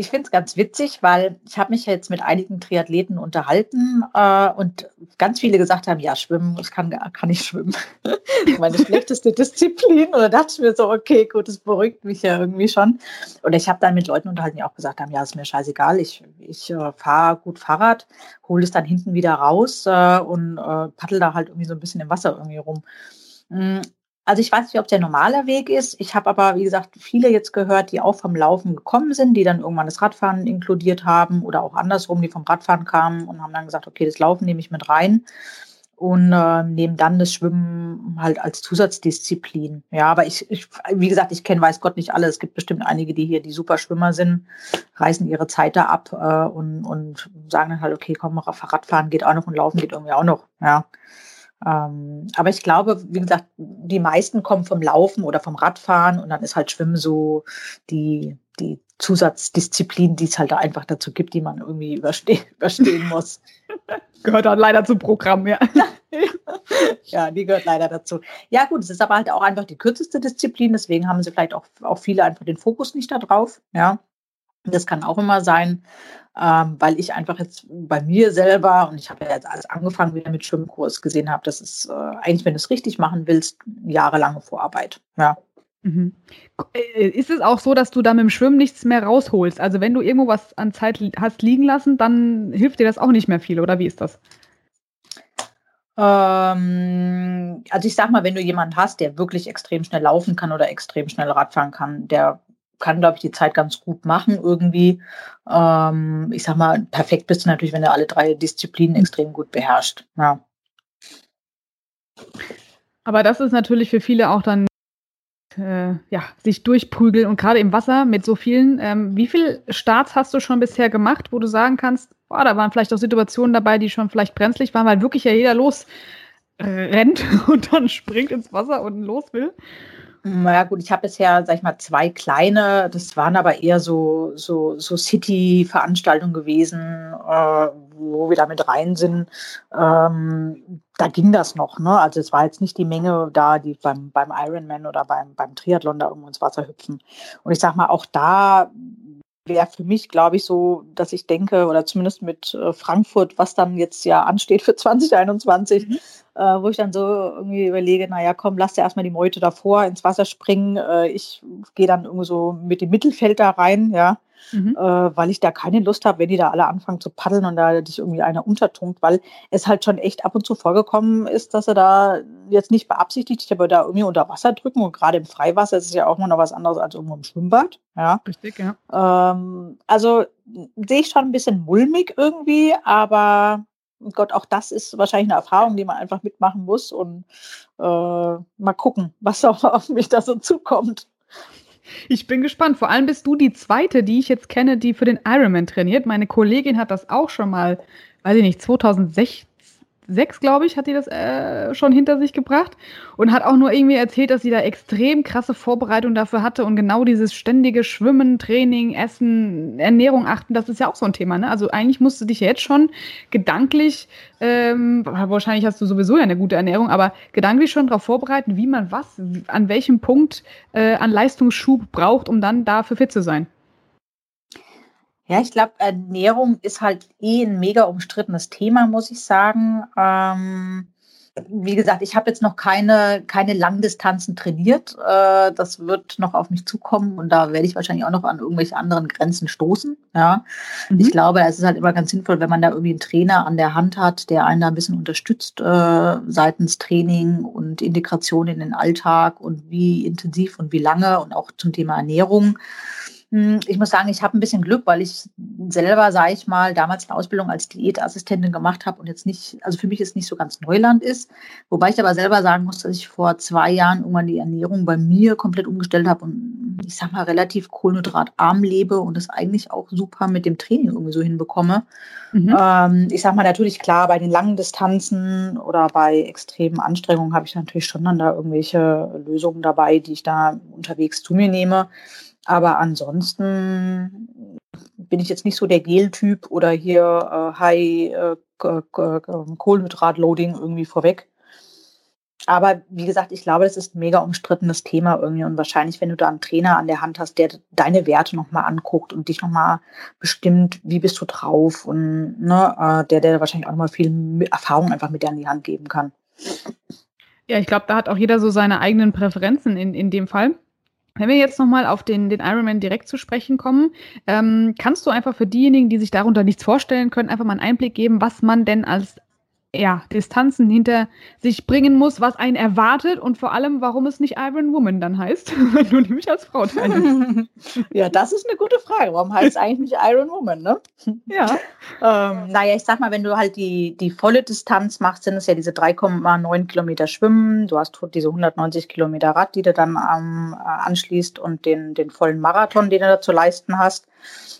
Ich finde es ganz witzig, weil ich habe mich jetzt mit einigen Triathleten unterhalten äh, und ganz viele gesagt haben, ja, schwimmen, ich kann, kann nicht schwimmen. Meine schlechteste Disziplin. Und da dachte ich mir so, okay, gut, das beruhigt mich ja irgendwie schon. Und ich habe dann mit Leuten unterhalten, die auch gesagt haben, ja, ist mir scheißegal, ich, ich äh, fahre gut Fahrrad, hole es dann hinten wieder raus äh, und äh, paddel da halt irgendwie so ein bisschen im Wasser irgendwie rum. Also ich weiß nicht, ob der normale Weg ist. Ich habe aber, wie gesagt, viele jetzt gehört, die auch vom Laufen gekommen sind, die dann irgendwann das Radfahren inkludiert haben oder auch andersrum, die vom Radfahren kamen und haben dann gesagt, okay, das Laufen nehme ich mit rein und äh, nehmen dann das Schwimmen halt als Zusatzdisziplin. Ja, aber ich, ich wie gesagt, ich kenne weiß Gott nicht alle. Es gibt bestimmt einige, die hier die super Schwimmer sind, reißen ihre Zeit da ab äh, und, und sagen dann halt, okay, komm, Radfahren geht auch noch und Laufen geht irgendwie auch noch. Ja. Ähm, aber ich glaube, wie gesagt, die meisten kommen vom Laufen oder vom Radfahren und dann ist halt Schwimmen so die, die Zusatzdisziplin, die es halt da einfach dazu gibt, die man irgendwie überste überstehen muss. gehört dann leider zum Programm, ja. ja, die gehört leider dazu. Ja, gut, es ist aber halt auch einfach die kürzeste Disziplin, deswegen haben sie vielleicht auch, auch viele einfach den Fokus nicht darauf, ja. Das kann auch immer sein ähm, weil ich einfach jetzt bei mir selber, und ich habe ja jetzt alles angefangen wieder mit Schwimmkurs, gesehen habe, das ist äh, eigentlich, wenn du es richtig machen willst, jahrelange Vorarbeit. Ja. Mhm. Äh, ist es auch so, dass du da mit dem Schwimmen nichts mehr rausholst? Also wenn du irgendwo was an Zeit hast liegen lassen, dann hilft dir das auch nicht mehr viel, oder wie ist das? Ähm, also ich sag mal, wenn du jemanden hast, der wirklich extrem schnell laufen kann oder extrem schnell Radfahren kann, der kann, glaube ich, die Zeit ganz gut machen irgendwie. Ähm, ich sag mal, perfekt bist du natürlich, wenn du alle drei Disziplinen mhm. extrem gut beherrscht. Ja. Aber das ist natürlich für viele auch dann äh, ja, sich durchprügeln und gerade im Wasser mit so vielen. Ähm, wie viele Starts hast du schon bisher gemacht, wo du sagen kannst, boah, da waren vielleicht auch Situationen dabei, die schon vielleicht brenzlig waren, weil wirklich ja jeder los rennt und dann springt ins Wasser und los will? Naja gut, ich habe bisher, sag ich mal, zwei kleine, das waren aber eher so, so, so City-Veranstaltungen gewesen, äh, wo wir da mit rein sind, ähm, da ging das noch. Ne? Also es war jetzt nicht die Menge da, die beim, beim Ironman oder beim, beim Triathlon da irgendwo ins Wasser hüpfen. Und ich sag mal, auch da wäre für mich, glaube ich, so, dass ich denke, oder zumindest mit äh, Frankfurt, was dann jetzt ja ansteht für 2021, mhm. äh, wo ich dann so irgendwie überlege, naja, komm, lass dir erstmal die Meute davor ins Wasser springen. Äh, ich gehe dann irgendwie so mit dem Mittelfeld da rein, ja mhm. äh, weil ich da keine Lust habe, wenn die da alle anfangen zu paddeln und da dich irgendwie einer untertunkt, weil es halt schon echt ab und zu vorgekommen ist, dass sie da jetzt nicht beabsichtigt, aber da irgendwie unter Wasser drücken und gerade im Freiwasser ist es ja auch mal noch was anderes als irgendwo im Schwimmbad. Ja. Richtig, ja. Ähm, also sehe ich schon ein bisschen mulmig irgendwie, aber Gott, auch das ist wahrscheinlich eine Erfahrung, die man einfach mitmachen muss und äh, mal gucken, was auch auf mich da so zukommt. Ich bin gespannt. Vor allem bist du die zweite, die ich jetzt kenne, die für den Ironman trainiert. Meine Kollegin hat das auch schon mal, weiß ich nicht, 2016 sechs, glaube ich, hat die das äh, schon hinter sich gebracht und hat auch nur irgendwie erzählt, dass sie da extrem krasse Vorbereitung dafür hatte und genau dieses ständige Schwimmen, Training, Essen, Ernährung achten, das ist ja auch so ein Thema. Ne? Also eigentlich musst du dich jetzt schon gedanklich, ähm, wahrscheinlich hast du sowieso ja eine gute Ernährung, aber gedanklich schon darauf vorbereiten, wie man was, an welchem Punkt äh, an Leistungsschub braucht, um dann dafür fit zu sein. Ja, ich glaube, Ernährung ist halt eh ein mega umstrittenes Thema, muss ich sagen. Ähm, wie gesagt, ich habe jetzt noch keine, keine Langdistanzen trainiert. Äh, das wird noch auf mich zukommen und da werde ich wahrscheinlich auch noch an irgendwelche anderen Grenzen stoßen. Ja. Mhm. Ich glaube, es ist halt immer ganz sinnvoll, wenn man da irgendwie einen Trainer an der Hand hat, der einen da ein bisschen unterstützt äh, seitens Training und Integration in den Alltag und wie intensiv und wie lange und auch zum Thema Ernährung. Hm, ich muss sagen, ich habe ein bisschen Glück, weil ich selber, sage ich mal, damals eine Ausbildung als Diätassistentin gemacht habe und jetzt nicht, also für mich ist nicht so ganz Neuland ist. Wobei ich aber selber sagen muss, dass ich vor zwei Jahren irgendwann die Ernährung bei mir komplett umgestellt habe und ich sag mal relativ kohlenhydratarm lebe und das eigentlich auch super mit dem Training irgendwie so hinbekomme. Mhm. Ähm, ich sag mal natürlich klar, bei den langen Distanzen oder bei extremen Anstrengungen habe ich natürlich schon dann da irgendwelche Lösungen dabei, die ich da unterwegs zu mir nehme. Aber ansonsten bin ich jetzt nicht so der Gel-Typ oder hier äh, High äh, Kohlenhydrat-Loading irgendwie vorweg. Aber wie gesagt, ich glaube, das ist ein mega umstrittenes Thema irgendwie. Und wahrscheinlich, wenn du da einen Trainer an der Hand hast, der deine Werte nochmal anguckt und dich nochmal bestimmt, wie bist du drauf und ne, äh, der, der wahrscheinlich auch nochmal viel Erfahrung einfach mit dir an die Hand geben kann. Ja, ich glaube, da hat auch jeder so seine eigenen Präferenzen in, in dem Fall. Wenn wir jetzt nochmal auf den, den Ironman direkt zu sprechen kommen, ähm, kannst du einfach für diejenigen, die sich darunter nichts vorstellen können, einfach mal einen Einblick geben, was man denn als ja, Distanzen hinter sich bringen muss, was einen erwartet und vor allem, warum es nicht Iron Woman dann heißt, wenn du nämlich als Frau teilnimmst. ja, das ist eine gute Frage. Warum heißt es eigentlich nicht Iron Woman, ne? Ja. ähm, naja, ich sag mal, wenn du halt die, die volle Distanz machst, sind es ja diese 3,9 Kilometer Schwimmen, du hast diese 190 Kilometer Rad, die du dann ähm, anschließt und den, den vollen Marathon, den du da zu leisten hast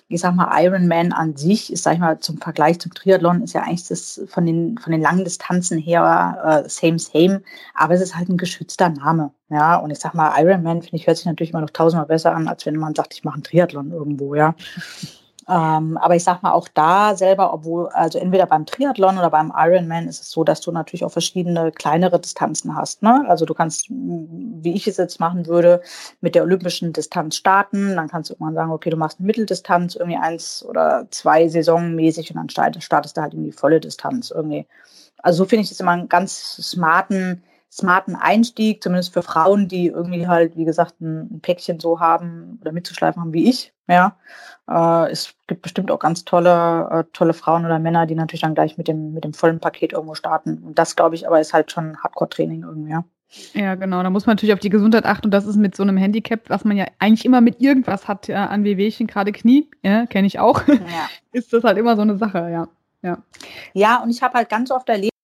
ich sag mal, Ironman an sich ist, sag ich mal, zum Vergleich zum Triathlon ist ja eigentlich das von den, von den langen Distanzen her äh, same, same, aber es ist halt ein geschützter Name. Ja, und ich sag mal, Ironman, finde ich, hört sich natürlich immer noch tausendmal besser an, als wenn man sagt, ich mache einen Triathlon irgendwo, ja. Ähm, aber ich sag mal, auch da selber, obwohl, also entweder beim Triathlon oder beim Ironman ist es so, dass du natürlich auch verschiedene kleinere Distanzen hast. Ne? Also du kannst, wie ich es jetzt machen würde, mit der olympischen Distanz starten. Dann kannst du irgendwann sagen, okay, du machst eine Mitteldistanz, irgendwie eins oder zwei saisonmäßig und dann startest du halt in die volle Distanz irgendwie. Also so finde ich das immer einen ganz smarten, smarten Einstieg, zumindest für Frauen, die irgendwie halt, wie gesagt, ein, ein Päckchen so haben oder mitzuschleifen haben wie ich. Ja, äh, es gibt bestimmt auch ganz tolle, äh, tolle Frauen oder Männer, die natürlich dann gleich mit dem, mit dem vollen Paket irgendwo starten. Und das, glaube ich, aber ist halt schon Hardcore-Training irgendwie, ja. Ja, genau. Da muss man natürlich auf die Gesundheit achten. Und das ist mit so einem Handicap, was man ja eigentlich immer mit irgendwas hat, ja, an Wehwehchen, gerade Knie, ja, kenne ich auch, ja. ist das halt immer so eine Sache, ja. Ja, ja und ich habe halt ganz oft erlebt,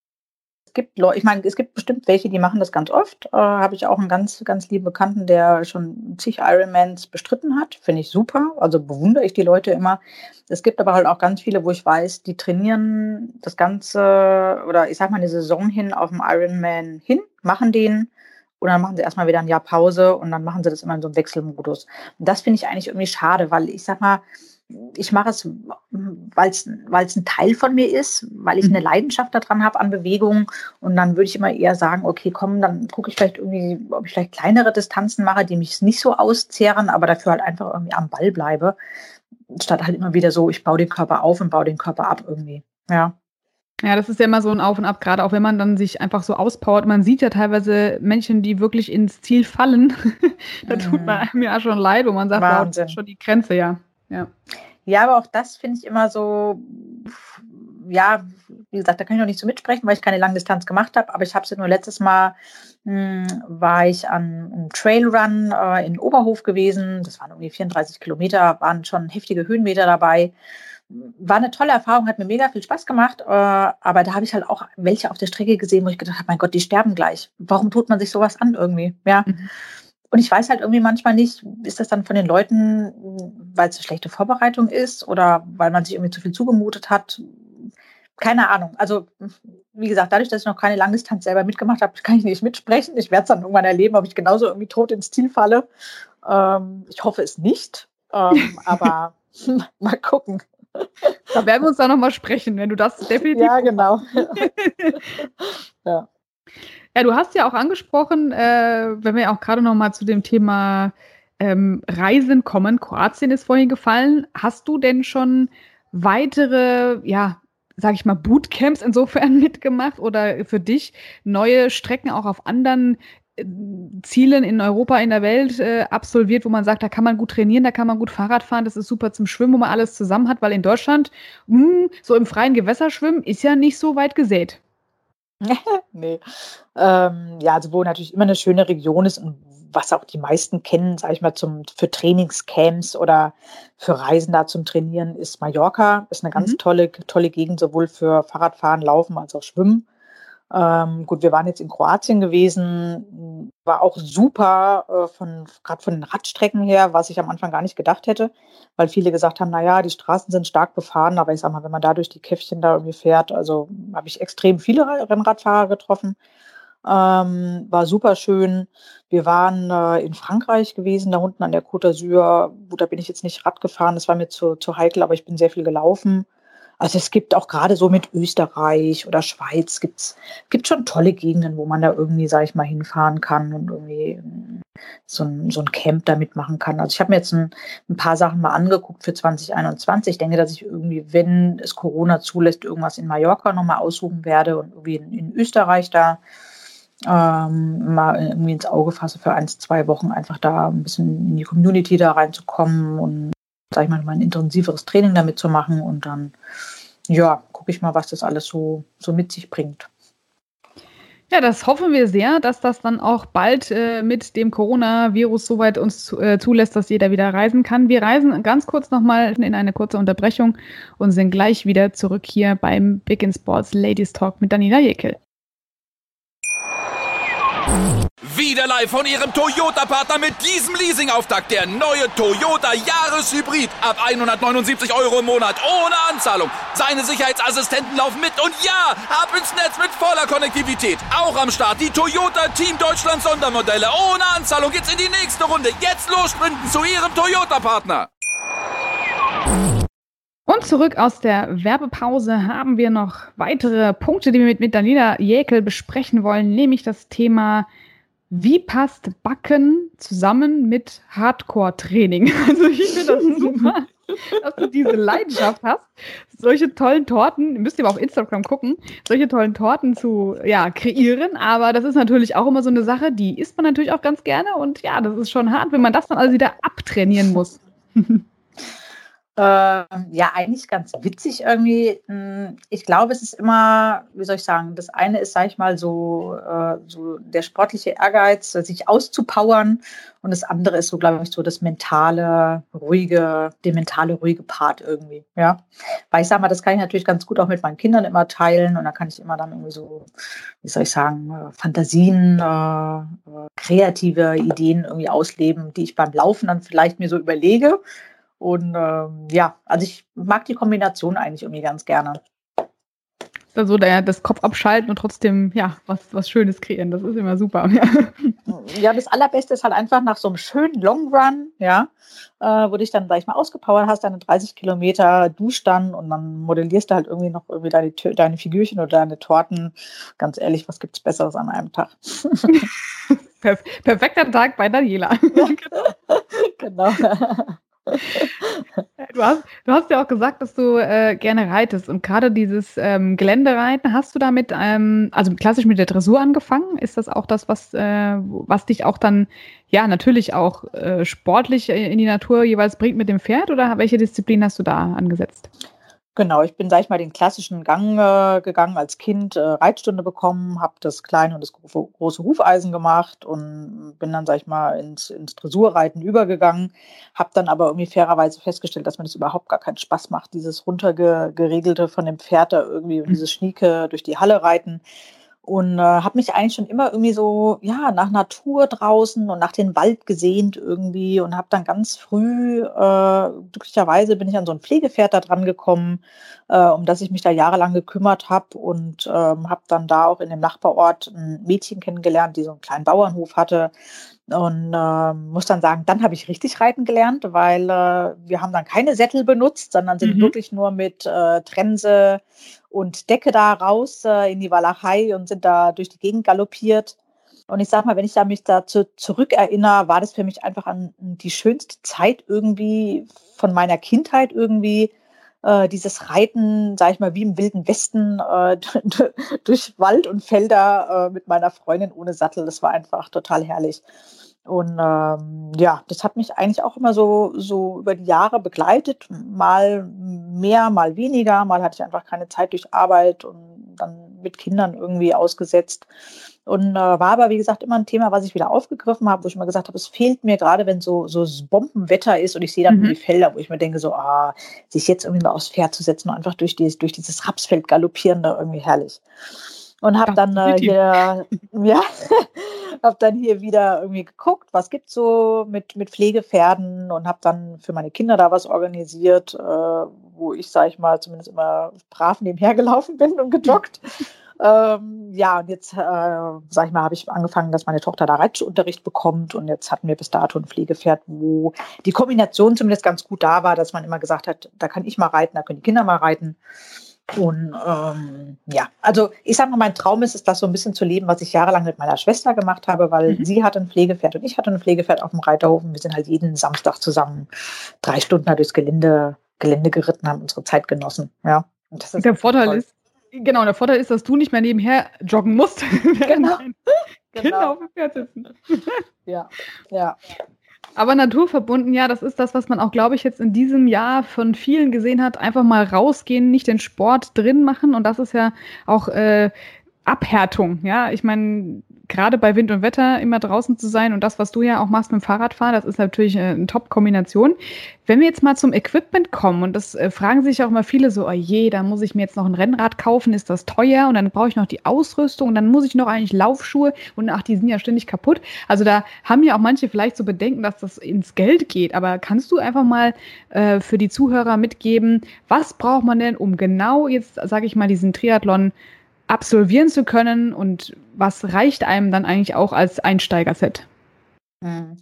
gibt Leute, ich meine, es gibt bestimmt welche, die machen das ganz oft. Äh, Habe ich auch einen ganz, ganz lieben Bekannten, der schon zig Ironmans bestritten hat. Finde ich super. Also bewundere ich die Leute immer. Es gibt aber halt auch ganz viele, wo ich weiß, die trainieren das Ganze oder ich sag mal eine Saison hin auf dem Ironman hin, machen den und dann machen sie erstmal wieder ein Jahr Pause und dann machen sie das immer in so einem Wechselmodus. Und das finde ich eigentlich irgendwie schade, weil ich sag mal, ich mache es, weil es ein Teil von mir ist, weil ich eine mhm. Leidenschaft daran habe an Bewegung. Und dann würde ich immer eher sagen, okay, komm, dann gucke ich vielleicht irgendwie, ob ich vielleicht kleinere Distanzen mache, die mich nicht so auszehren, aber dafür halt einfach irgendwie am Ball bleibe. Statt halt immer wieder so, ich baue den Körper auf und baue den Körper ab irgendwie. Ja. Ja, das ist ja immer so ein Auf und Ab, gerade auch wenn man dann sich einfach so auspowert. Man sieht ja teilweise Menschen, die wirklich ins Ziel fallen. da tut man mhm. einem ja schon leid, wo man sagt, wow, das ist schon die Grenze, ja. Ja, ja aber auch das finde ich immer so, ja, wie gesagt, da kann ich noch nicht so mitsprechen, weil ich keine Langdistanz gemacht habe, aber ich habe es ja nur letztes Mal, mh, hm, war ich an einem Trailrun äh, in Oberhof gewesen. Das waren irgendwie 34 Kilometer, waren schon heftige Höhenmeter dabei war eine tolle Erfahrung, hat mir mega viel Spaß gemacht, äh, aber da habe ich halt auch welche auf der Strecke gesehen, wo ich gedacht habe, mein Gott, die sterben gleich. Warum tut man sich sowas an irgendwie? Ja. Mhm. Und ich weiß halt irgendwie manchmal nicht, ist das dann von den Leuten, weil es eine schlechte Vorbereitung ist oder weil man sich irgendwie zu viel zugemutet hat? Keine Ahnung. Also, wie gesagt, dadurch, dass ich noch keine Langdistanz selber mitgemacht habe, kann ich nicht mitsprechen. Ich werde es dann irgendwann erleben, ob ich genauso irgendwie tot ins Ziel falle. Ähm, ich hoffe es nicht. Ähm, aber mal gucken. Da werden wir uns dann nochmal sprechen, wenn du das definitiv. Ja, genau. ja. Ja, du hast ja auch angesprochen, äh, wenn wir auch gerade nochmal zu dem Thema ähm, Reisen kommen, Kroatien ist vorhin gefallen. Hast du denn schon weitere, ja, sag ich mal, Bootcamps insofern mitgemacht oder für dich neue Strecken auch auf anderen Zielen in Europa, in der Welt äh, absolviert, wo man sagt, da kann man gut trainieren, da kann man gut Fahrrad fahren, das ist super zum Schwimmen, wo man alles zusammen hat, weil in Deutschland mh, hm, so im freien Gewässer schwimmen ist ja nicht so weit gesät. nee. Ähm, ja, also wo natürlich immer eine schöne Region ist und was auch die meisten kennen, sage ich mal, zum, für Trainingscamps oder für Reisen da zum Trainieren, ist Mallorca. Ist eine ganz mhm. tolle, tolle Gegend, sowohl für Fahrradfahren, Laufen als auch Schwimmen. Ähm, gut, wir waren jetzt in Kroatien gewesen, war auch super, äh, von, gerade von den Radstrecken her, was ich am Anfang gar nicht gedacht hätte, weil viele gesagt haben, naja, die Straßen sind stark befahren, aber ich sag mal, wenn man da durch die Käffchen da irgendwie fährt, also habe ich extrem viele Rennradfahrer getroffen. Ähm, war super schön. Wir waren äh, in Frankreich gewesen, da unten an der Côte d'Azur. Gut, da bin ich jetzt nicht Rad gefahren, das war mir zu, zu heikel, aber ich bin sehr viel gelaufen. Also es gibt auch gerade so mit Österreich oder Schweiz gibt's gibt schon tolle Gegenden, wo man da irgendwie, sag ich mal, hinfahren kann und irgendwie ähm, so ein, so ein Camp da mitmachen kann. Also ich habe mir jetzt ein, ein, paar Sachen mal angeguckt für 2021. Ich denke, dass ich irgendwie, wenn es Corona zulässt, irgendwas in Mallorca nochmal aussuchen werde und irgendwie in, in Österreich da ähm, mal irgendwie ins Auge fasse für ein, zwei Wochen, einfach da ein bisschen in die Community da reinzukommen und sag ich mal, ein intensiveres Training damit zu machen und dann, ja, gucke ich mal, was das alles so, so mit sich bringt. Ja, das hoffen wir sehr, dass das dann auch bald äh, mit dem Coronavirus soweit uns zu, äh, zulässt, dass jeder wieder reisen kann. Wir reisen ganz kurz nochmal in eine kurze Unterbrechung und sind gleich wieder zurück hier beim Big in Sports Ladies Talk mit Daniela Jekyll. Wieder live von Ihrem Toyota-Partner mit diesem Leasing-Auftakt. Der neue Toyota Jahreshybrid. Ab 179 Euro im Monat. Ohne Anzahlung. Seine Sicherheitsassistenten laufen mit. Und ja, ab ins Netz mit voller Konnektivität. Auch am Start die Toyota Team Deutschland Sondermodelle. Ohne Anzahlung geht's in die nächste Runde. Jetzt los zu Ihrem Toyota-Partner. Und zurück aus der Werbepause haben wir noch weitere Punkte, die wir mit, mit Daniela Jäkel besprechen wollen, nämlich das Thema wie passt Backen zusammen mit Hardcore-Training? Also ich finde das super, dass du diese Leidenschaft hast, solche tollen Torten, müsst ihr mal auf Instagram gucken, solche tollen Torten zu ja, kreieren. Aber das ist natürlich auch immer so eine Sache, die isst man natürlich auch ganz gerne. Und ja, das ist schon hart, wenn man das dann also wieder abtrainieren muss. Ähm, ja, eigentlich ganz witzig irgendwie. Hm, ich glaube, es ist immer, wie soll ich sagen, das eine ist, sag ich mal, so, äh, so der sportliche Ehrgeiz, sich auszupowern. Und das andere ist so, glaube ich, so das mentale, ruhige, der mentale, ruhige Part irgendwie. Ja. Weil ich sag mal, das kann ich natürlich ganz gut auch mit meinen Kindern immer teilen. Und da kann ich immer dann irgendwie so, wie soll ich sagen, äh, Fantasien, äh, äh, kreative Ideen irgendwie ausleben, die ich beim Laufen dann vielleicht mir so überlege und ähm, ja, also ich mag die Kombination eigentlich irgendwie ganz gerne. Also der, das Kopf abschalten und trotzdem, ja, was, was Schönes kreieren. Das ist immer super. Ja, das Allerbeste ist halt einfach nach so einem schönen Long Run, ja, äh, wo du dich dann, sag ich mal, ausgepowert hast, deine 30 Kilometer, duschst dann und dann modellierst du halt irgendwie noch irgendwie deine, deine Figürchen oder deine Torten. Ganz ehrlich, was gibt's Besseres an einem Tag? Perfekter Tag bei Daniela. genau. Du hast, du hast ja auch gesagt, dass du äh, gerne reitest und gerade dieses ähm, Geländereiten, hast du damit, ähm, also klassisch mit der Dressur angefangen? Ist das auch das, was, äh, was dich auch dann, ja, natürlich auch äh, sportlich in die Natur jeweils bringt mit dem Pferd oder welche Disziplin hast du da angesetzt? Genau, ich bin, sag ich mal, den klassischen Gang äh, gegangen als Kind, äh, Reitstunde bekommen, habe das kleine und das große Hufeisen gemacht und bin dann, sag ich mal, ins, ins Dressurreiten übergegangen, habe dann aber irgendwie fairerweise festgestellt, dass mir das überhaupt gar keinen Spaß macht, dieses runtergeregelte von dem Pferd da irgendwie und mhm. dieses Schnieke durch die Halle reiten und äh, habe mich eigentlich schon immer irgendwie so ja nach Natur draußen und nach dem Wald gesehnt irgendwie und habe dann ganz früh äh, glücklicherweise bin ich an so ein Pflegepferd da dran gekommen, äh, um das ich mich da jahrelang gekümmert habe und ähm, habe dann da auch in dem Nachbarort ein Mädchen kennengelernt, die so einen kleinen Bauernhof hatte und äh, muss dann sagen, dann habe ich richtig reiten gelernt, weil äh, wir haben dann keine Sättel benutzt, sondern sind mhm. wirklich nur mit äh, Trense und Decke da raus äh, in die Walachei und sind da durch die Gegend galoppiert. Und ich sag mal, wenn ich da mich dazu zurückerinnere, war das für mich einfach an die schönste Zeit irgendwie von meiner Kindheit irgendwie. Äh, dieses Reiten, sag ich mal, wie im Wilden Westen äh, durch Wald und Felder äh, mit meiner Freundin ohne Sattel, das war einfach total herrlich. Und ähm, ja, das hat mich eigentlich auch immer so, so über die Jahre begleitet. Mal mehr, mal weniger. Mal hatte ich einfach keine Zeit durch Arbeit und dann mit Kindern irgendwie ausgesetzt. Und äh, war aber, wie gesagt, immer ein Thema, was ich wieder aufgegriffen habe, wo ich immer gesagt habe, es fehlt mir gerade, wenn so, so Bombenwetter ist und ich sehe dann mhm. die Felder, wo ich mir denke, so, ah, sich jetzt irgendwie mal aufs Pferd zu setzen und einfach durch, die, durch dieses Rapsfeld galoppieren, da irgendwie herrlich und habe dann äh, hier, ja, habe dann hier wieder irgendwie geguckt, was gibt's so mit, mit Pflegepferden und habe dann für meine Kinder da was organisiert, äh, wo ich, sage ich mal, zumindest immer brav nebenher gelaufen bin und gejoggt. ähm, ja, und jetzt, äh, sag ich mal, habe ich angefangen, dass meine Tochter da Reitunterricht bekommt und jetzt hatten wir bis dato ein Pflegepferd, wo die Kombination zumindest ganz gut da war, dass man immer gesagt hat, da kann ich mal reiten, da können die Kinder mal reiten. Und ähm, ja, also ich sage mal, mein Traum ist es, das so ein bisschen zu leben, was ich jahrelang mit meiner Schwester gemacht habe, weil mhm. sie hatte ein Pflegepferd und ich hatte ein Pflegepferd auf dem Reiterhof und wir sind halt jeden Samstag zusammen drei Stunden durchs Gelände, Gelände geritten, haben unsere Zeit genossen. Ja. Und das ist der Vorteil toll. ist, genau, der Vorteil ist, dass du nicht mehr nebenher joggen musst. Genau. Kinder auf dem Pferd sitzen. ja, ja. Aber naturverbunden, ja, das ist das, was man auch, glaube ich, jetzt in diesem Jahr von vielen gesehen hat. Einfach mal rausgehen, nicht den Sport drin machen. Und das ist ja auch äh, Abhärtung. Ja, ich meine, gerade bei Wind und Wetter immer draußen zu sein und das, was du ja auch machst mit dem Fahrradfahren, das ist natürlich äh, eine Top-Kombination. Wenn wir jetzt mal zum Equipment kommen und das äh, fragen sich auch immer viele so, oh je, da muss ich mir jetzt noch ein Rennrad kaufen, ist das teuer und dann brauche ich noch die Ausrüstung und dann muss ich noch eigentlich Laufschuhe und ach, die sind ja ständig kaputt. Also da haben ja auch manche vielleicht so Bedenken, dass das ins Geld geht. Aber kannst du einfach mal äh, für die Zuhörer mitgeben, was braucht man denn, um genau jetzt, sage ich mal, diesen Triathlon absolvieren zu können und was reicht einem dann eigentlich auch als Einsteigerset? Hm.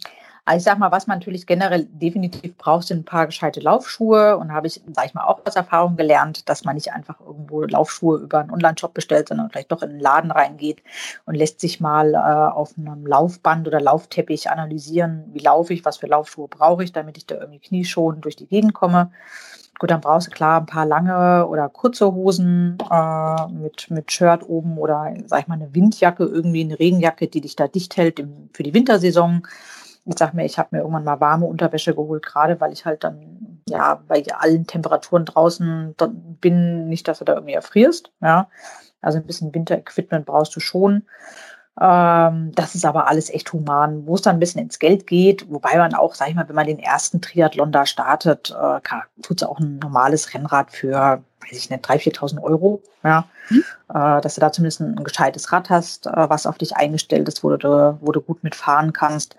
Also ich sag mal, was man natürlich generell definitiv braucht, sind ein paar gescheite Laufschuhe. Und habe ich, sag ich mal, auch aus Erfahrung gelernt, dass man nicht einfach irgendwo Laufschuhe über einen Online-Shop bestellt, sondern vielleicht doch in den Laden reingeht und lässt sich mal äh, auf einem Laufband oder Laufteppich analysieren, wie laufe ich, was für Laufschuhe brauche ich, damit ich da irgendwie knieschonend durch die Gegend komme. Gut, dann brauchst du klar ein paar lange oder kurze Hosen äh, mit, mit Shirt oben oder, sag ich mal, eine Windjacke, irgendwie eine Regenjacke, die dich da dicht hält im, für die Wintersaison. Ich sag mir, ich habe mir irgendwann mal warme Unterwäsche geholt, gerade weil ich halt dann ja bei allen Temperaturen draußen bin, nicht, dass du da irgendwie erfrierst. Ja, also ein bisschen Winter-Equipment brauchst du schon. Ähm, das ist aber alles echt human, wo es dann ein bisschen ins Geld geht, wobei man auch, sag ich mal, wenn man den ersten Triathlon da startet, äh, tut es auch ein normales Rennrad für, weiß ich nicht, 3.000, 4.000 Euro, ja, mhm. äh, dass du da zumindest ein, ein gescheites Rad hast, äh, was auf dich eingestellt ist, wo du, wo du gut mitfahren kannst.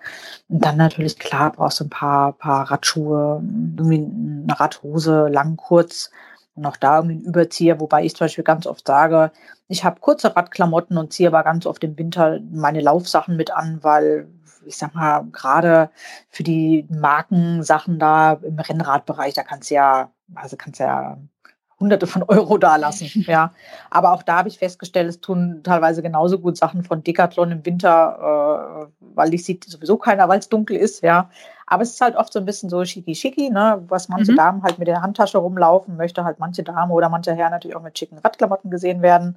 Und dann natürlich, klar, brauchst du ein paar, paar Radschuhe, irgendwie eine Radhose, lang, kurz, noch da irgendwie einen Überzieher, wobei ich zum Beispiel ganz oft sage, ich habe kurze Radklamotten und ziehe aber ganz oft im Winter meine Laufsachen mit an, weil ich sag mal, gerade für die Markensachen da im Rennradbereich, da kannst du ja, also kannst ja Hunderte von Euro dalassen. Ja. Aber auch da habe ich festgestellt, es tun teilweise genauso gut Sachen von Decathlon im Winter, äh, weil die sieht sowieso keiner, weil es dunkel ist, ja. Aber es ist halt oft so ein bisschen so schicki-schicki, ne, was manche mhm. Damen halt mit der Handtasche rumlaufen, möchte halt manche Dame oder manche Herren natürlich auch mit schicken Radklamotten gesehen werden.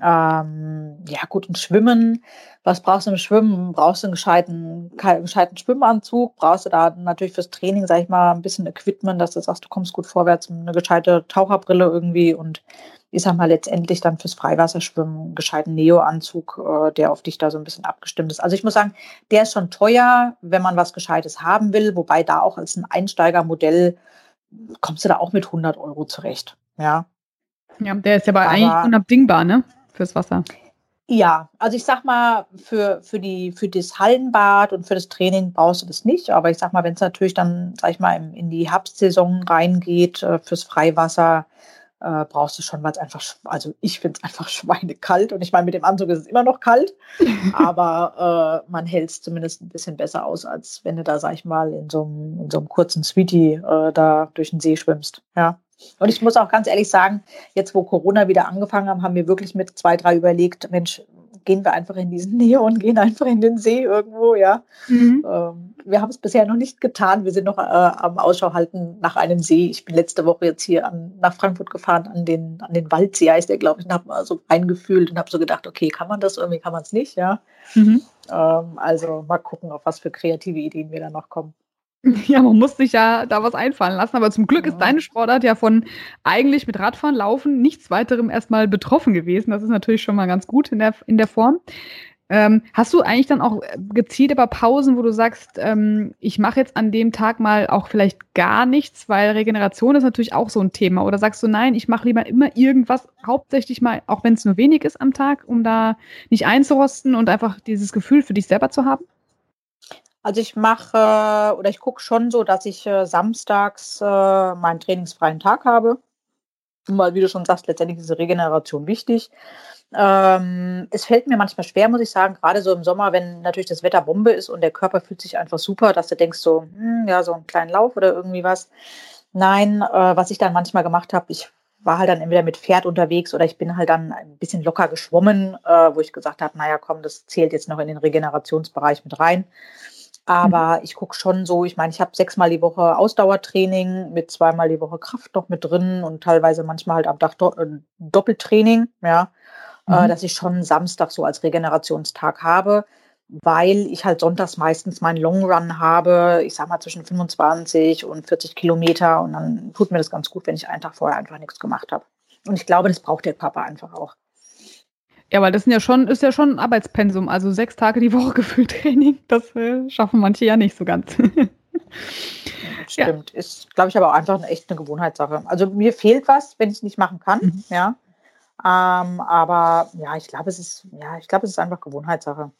Ähm, ja, gut, und Schwimmen. Was brauchst du im Schwimmen? Brauchst du einen gescheiten, gescheiten Schwimmanzug? Brauchst du da natürlich fürs Training, sag ich mal, ein bisschen Equipment, dass du sagst, du kommst gut vorwärts, eine gescheite Taucherbrille irgendwie und ich sag mal letztendlich dann fürs Freiwasserschwimmen einen gescheiten Neo-Anzug, äh, der auf dich da so ein bisschen abgestimmt ist. Also ich muss sagen, der ist schon teuer, wenn man was Gescheites haben will, wobei da auch als ein Einsteigermodell kommst du da auch mit 100 Euro zurecht. Ja. Ja, der ist ja aber, aber eigentlich unabdingbar, ne? Fürs Wasser? Ja, also ich sag mal, für, für, die, für das Hallenbad und für das Training brauchst du das nicht. Aber ich sag mal, wenn es natürlich dann, sag ich mal, in, die Herbstsaison reingeht, äh, fürs Freiwasser, äh, brauchst du schon, weil es einfach, also ich finde es einfach schweinekalt und ich meine, mit dem Anzug ist es immer noch kalt, aber äh, man hält es zumindest ein bisschen besser aus, als wenn du da, sag ich mal, in so einem, in so einem kurzen Sweetie äh, da durch den See schwimmst. Ja. Und ich muss auch ganz ehrlich sagen, jetzt wo Corona wieder angefangen haben, haben wir wirklich mit zwei, drei überlegt, Mensch, gehen wir einfach in diesen Neon, gehen einfach in den See irgendwo, ja. Mhm. Ähm, wir haben es bisher noch nicht getan. Wir sind noch äh, am Ausschau halten nach einem See. Ich bin letzte Woche jetzt hier an, nach Frankfurt gefahren, an den, an den Waldsee heißt der, glaube ich, und habe mal so eingefühlt und habe so gedacht, okay, kann man das irgendwie, kann man es nicht, ja. Mhm. Ähm, also mal gucken, auf was für kreative Ideen wir da noch kommen. Ja, man muss sich ja da was einfallen lassen, aber zum Glück ist deine Sportart ja von eigentlich mit Radfahren, Laufen nichts weiterem erstmal betroffen gewesen. Das ist natürlich schon mal ganz gut in der, in der Form. Ähm, hast du eigentlich dann auch äh, gezielt aber Pausen, wo du sagst, ähm, ich mache jetzt an dem Tag mal auch vielleicht gar nichts, weil Regeneration ist natürlich auch so ein Thema. Oder sagst du, nein, ich mache lieber immer irgendwas, hauptsächlich mal, auch wenn es nur wenig ist am Tag, um da nicht einzurosten und einfach dieses Gefühl für dich selber zu haben? Also ich mache oder ich gucke schon so, dass ich äh, samstags äh, meinen trainingsfreien Tag habe. Weil, wie du schon sagst, letztendlich ist Regeneration wichtig. Ähm, es fällt mir manchmal schwer, muss ich sagen, gerade so im Sommer, wenn natürlich das Wetter Bombe ist und der Körper fühlt sich einfach super, dass du denkst so, hm, ja, so einen kleinen Lauf oder irgendwie was. Nein, äh, was ich dann manchmal gemacht habe, ich war halt dann entweder mit Pferd unterwegs oder ich bin halt dann ein bisschen locker geschwommen, äh, wo ich gesagt habe, naja, komm, das zählt jetzt noch in den Regenerationsbereich mit rein. Aber mhm. ich gucke schon so, ich meine, ich habe sechsmal die Woche Ausdauertraining mit zweimal die Woche Kraft noch mit drin und teilweise manchmal halt am Tag do äh, Doppeltraining, ja, äh, mhm. äh, dass ich schon Samstag so als Regenerationstag habe, weil ich halt sonntags meistens meinen Long Run habe, ich sag mal zwischen 25 und 40 Kilometer und dann tut mir das ganz gut, wenn ich einen Tag vorher einfach nichts gemacht habe. Und ich glaube, das braucht der Papa einfach auch. Ja, weil das sind ja schon, ist ja schon ein Arbeitspensum. Also sechs Tage die Woche gefühlt Training, das äh, schaffen manche ja nicht so ganz. Stimmt. Ja. Ist, glaube ich, aber auch einfach eine, echt eine Gewohnheitssache. Also mir fehlt was, wenn ich es nicht machen kann. Mhm. Ja. Ähm, aber ja, ich glaube, es ist, ja, ich glaube, es ist einfach Gewohnheitssache.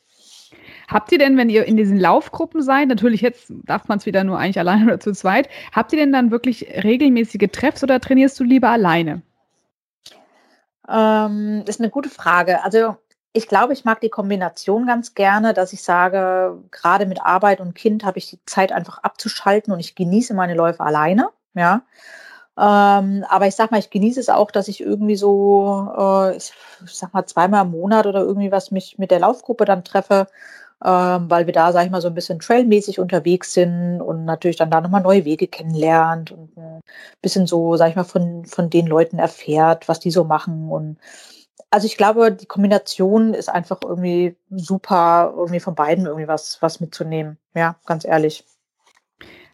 Habt ihr denn, wenn ihr in diesen Laufgruppen seid, natürlich jetzt darf man es wieder nur eigentlich alleine oder zu zweit, habt ihr denn dann wirklich regelmäßige Treffs oder trainierst du lieber alleine? Ähm, ist eine gute Frage. Also ich glaube, ich mag die Kombination ganz gerne, dass ich sage, gerade mit Arbeit und Kind habe ich die Zeit einfach abzuschalten und ich genieße meine Läufe alleine. Ja. Ähm, aber ich sag mal, ich genieße es auch, dass ich irgendwie so, äh, ich sag mal, zweimal im Monat oder irgendwie was mich mit der Laufgruppe dann treffe ähm, weil wir da, sag ich mal, so ein bisschen trailmäßig unterwegs sind und natürlich dann da nochmal neue Wege kennenlernt und ein bisschen so, sag ich mal, von, von den Leuten erfährt, was die so machen und also ich glaube, die Kombination ist einfach irgendwie super, irgendwie von beiden irgendwie was, was mitzunehmen. Ja, ganz ehrlich.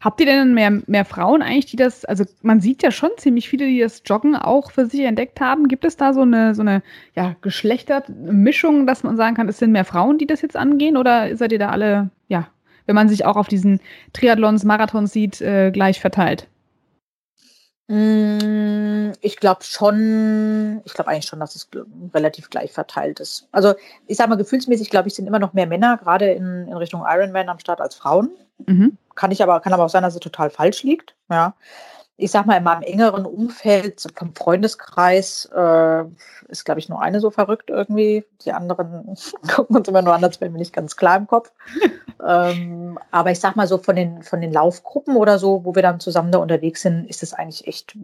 Habt ihr denn mehr, mehr Frauen eigentlich, die das, also man sieht ja schon ziemlich viele, die das Joggen auch für sich entdeckt haben. Gibt es da so eine, so eine ja, Geschlechtermischung, dass man sagen kann, es sind mehr Frauen, die das jetzt angehen? Oder seid ihr da alle, ja, wenn man sich auch auf diesen Triathlons, Marathons sieht, äh, gleich verteilt? Mm, ich glaube schon, ich glaube eigentlich schon, dass es relativ gleich verteilt ist. Also ich sage mal, gefühlsmäßig, glaube ich, sind immer noch mehr Männer, gerade in, in Richtung Ironman am Start als Frauen. Mhm. Kann ich aber, kann aber auch sein, dass es total falsch liegt. Ja. ich sag mal, in meinem engeren Umfeld vom Freundeskreis äh, ist, glaube ich, nur eine so verrückt irgendwie. Die anderen gucken uns immer nur an, als wären wir nicht ganz klar im Kopf. ähm, aber ich sag mal so, von den, von den Laufgruppen oder so, wo wir dann zusammen da unterwegs sind, ist es eigentlich echt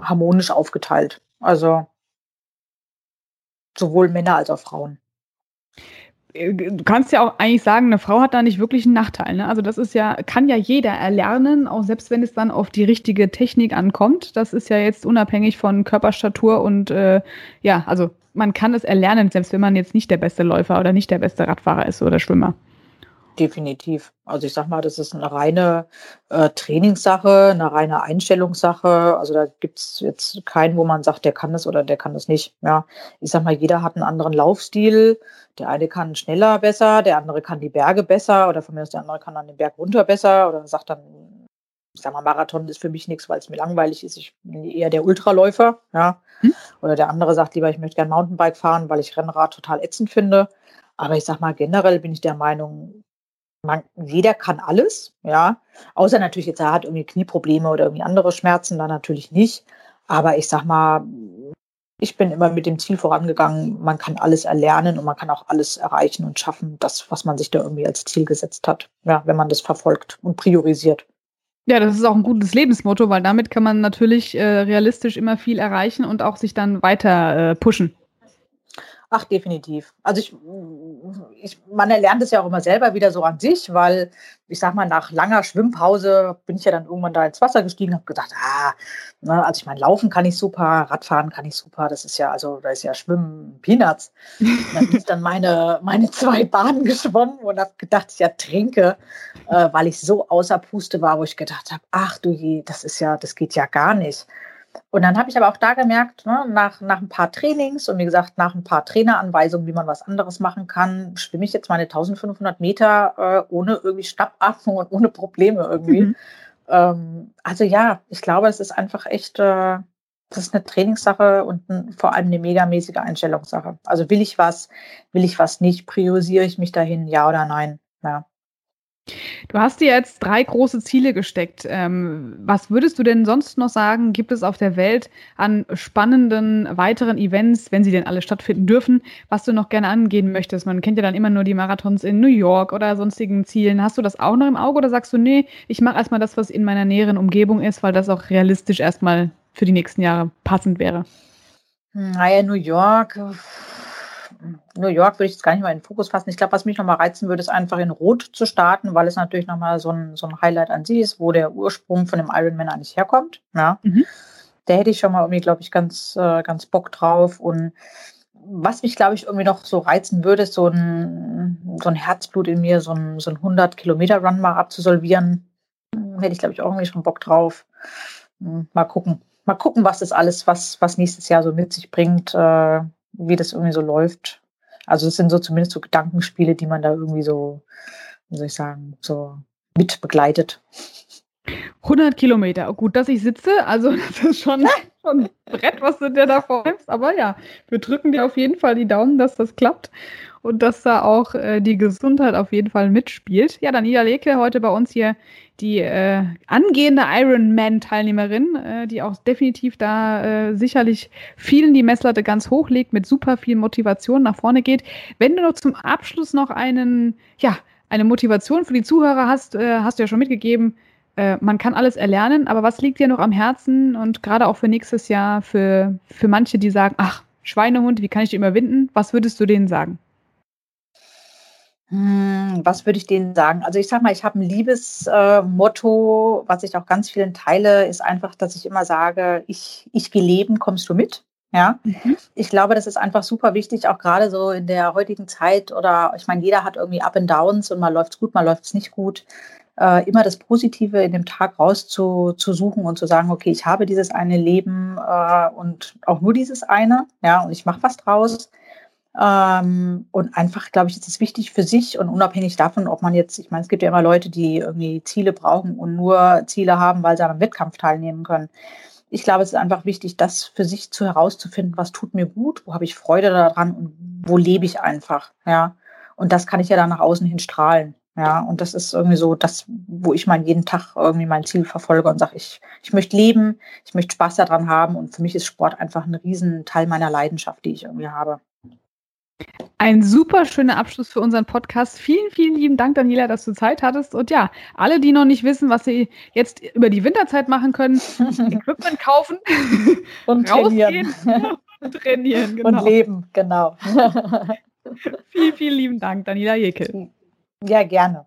harmonisch aufgeteilt. Also sowohl Männer als auch Frauen. Äh, du kannst ja auch eigentlich sagen, eine Frau hat da nicht wirklich einen Nachteil. Ne? Also das ist ja, kann ja jeder erlernen, auch selbst wenn es dann auf die richtige Technik ankommt. Das ist ja jetzt unabhängig von Körperstatur und äh, ja, also man kann es erlernen, selbst wenn man jetzt nicht der beste Läufer oder nicht der beste Radfahrer ist oder Schwimmer. Definitiv. Also ich sag mal, das ist eine reine äh, Trainingssache, eine reine Einstellungssache. Also da gibt es jetzt keinen, wo man sagt, der kann das oder der kann das nicht. Ja, ich sag mal, jeder hat einen anderen Laufstil. Der eine kann schneller besser, der andere kann die Berge besser oder von mir aus der andere kann dann den Berg runter besser oder sagt dann, ich sag mal, Marathon ist für mich nichts, weil es mir langweilig ist. Ich bin eher der Ultraläufer. Ja. Hm? Oder der andere sagt lieber, ich möchte gerne Mountainbike fahren, weil ich Rennrad total ätzend finde. Aber ich sag mal, generell bin ich der Meinung, man, jeder kann alles, ja. Außer natürlich jetzt, er hat irgendwie Knieprobleme oder irgendwie andere Schmerzen, dann natürlich nicht. Aber ich sag mal, ich bin immer mit dem Ziel vorangegangen, man kann alles erlernen und man kann auch alles erreichen und schaffen, das, was man sich da irgendwie als Ziel gesetzt hat, ja, wenn man das verfolgt und priorisiert. Ja, das ist auch ein gutes Lebensmotto, weil damit kann man natürlich äh, realistisch immer viel erreichen und auch sich dann weiter äh, pushen. Ach, definitiv. Also ich, ich, man erlernt es ja auch immer selber wieder so an sich, weil ich sag mal, nach langer Schwimmpause bin ich ja dann irgendwann da ins Wasser gestiegen und habe gedacht, ah, ne, also ich meine, laufen kann ich super, Radfahren kann ich super, das ist ja, also da ist ja Schwimmen Peanuts. Und dann bin ich dann meine, meine zwei Bahnen geschwommen und habe gedacht, ich ertrinke, äh, weil ich so außer Puste war, wo ich gedacht habe, ach du je, das ist ja, das geht ja gar nicht. Und dann habe ich aber auch da gemerkt, ne, nach, nach ein paar Trainings und wie gesagt, nach ein paar Traineranweisungen, wie man was anderes machen kann, schwimme ich jetzt meine 1500 Meter äh, ohne irgendwie Schnappatmung und ohne Probleme irgendwie. Mhm. Ähm, also ja, ich glaube, es ist einfach echt, äh, das ist eine Trainingssache und ein, vor allem eine megamäßige Einstellungssache. Also will ich was, will ich was nicht, priorisiere ich mich dahin, ja oder nein. Ja. Du hast dir jetzt drei große Ziele gesteckt. Ähm, was würdest du denn sonst noch sagen, gibt es auf der Welt an spannenden weiteren Events, wenn sie denn alle stattfinden dürfen, was du noch gerne angehen möchtest? Man kennt ja dann immer nur die Marathons in New York oder sonstigen Zielen. Hast du das auch noch im Auge oder sagst du, nee, ich mache erstmal das, was in meiner näheren Umgebung ist, weil das auch realistisch erstmal für die nächsten Jahre passend wäre? Naja, New York New York würde ich jetzt gar nicht mal in den Fokus fassen. Ich glaube, was mich nochmal reizen würde, ist einfach in Rot zu starten, weil es natürlich nochmal so ein, so ein Highlight an sich ist, wo der Ursprung von dem Ironman eigentlich herkommt. Ja. Mhm. Da hätte ich schon mal irgendwie, glaube ich, ganz, äh, ganz Bock drauf. Und was mich, glaube ich, irgendwie noch so reizen würde, ist so ein, so ein Herzblut in mir, so ein, so ein 100-Kilometer-Run mal abzusolvieren. Hätte ich, glaube ich, auch irgendwie schon Bock drauf. Hm, mal gucken. Mal gucken, was das alles, was, was nächstes Jahr so mit sich bringt. Äh, wie das irgendwie so läuft. Also es sind so zumindest so Gedankenspiele, die man da irgendwie so, wie soll ich sagen, so mit begleitet. 100 Kilometer, oh, gut, dass ich sitze, also das ist schon, schon ein Brett, was du dir da vornimmst, aber ja, wir drücken dir auf jeden Fall die Daumen, dass das klappt und dass da auch äh, die Gesundheit auf jeden Fall mitspielt. Ja, Daniela Leke heute bei uns hier die äh, angehende Ironman-Teilnehmerin, äh, die auch definitiv da äh, sicherlich vielen die Messlatte ganz hoch legt, mit super viel Motivation nach vorne geht. Wenn du noch zum Abschluss noch einen, ja, eine Motivation für die Zuhörer hast, äh, hast du ja schon mitgegeben, äh, man kann alles erlernen, aber was liegt dir noch am Herzen und gerade auch für nächstes Jahr für, für manche, die sagen, ach, Schweinehund, wie kann ich die überwinden? Was würdest du denen sagen? Hm, was würde ich denen sagen? Also ich sage mal, ich habe ein Liebesmotto, äh, was ich auch ganz vielen teile, ist einfach, dass ich immer sage, ich, ich gehe leben, kommst du mit? Ja, mhm. ich glaube, das ist einfach super wichtig, auch gerade so in der heutigen Zeit oder ich meine, jeder hat irgendwie Up and Downs und mal läuft es gut, mal läuft es nicht gut. Äh, immer das Positive in dem Tag rauszusuchen und zu sagen, okay, ich habe dieses eine Leben äh, und auch nur dieses eine, ja, und ich mache was draus. Ähm, und einfach, glaube ich, ist es wichtig für sich und unabhängig davon, ob man jetzt, ich meine, es gibt ja immer Leute, die irgendwie Ziele brauchen und nur Ziele haben, weil sie an einem Wettkampf teilnehmen können. Ich glaube, es ist einfach wichtig, das für sich zu herauszufinden, was tut mir gut, wo habe ich Freude daran und wo lebe ich einfach, ja. Und das kann ich ja dann nach außen hin strahlen. Ja, und das ist irgendwie so das, wo ich mal jeden Tag irgendwie mein Ziel verfolge und sage, ich, ich möchte leben, ich möchte Spaß daran haben und für mich ist Sport einfach ein Riesenteil meiner Leidenschaft, die ich irgendwie habe. Ein super schöner Abschluss für unseren Podcast. Vielen, vielen lieben Dank, Daniela, dass du Zeit hattest. Und ja, alle, die noch nicht wissen, was sie jetzt über die Winterzeit machen können, Equipment kaufen und trainieren. und trainieren, genau. Und leben, genau. vielen, vielen lieben Dank, Daniela Jekel. Ja, gerne.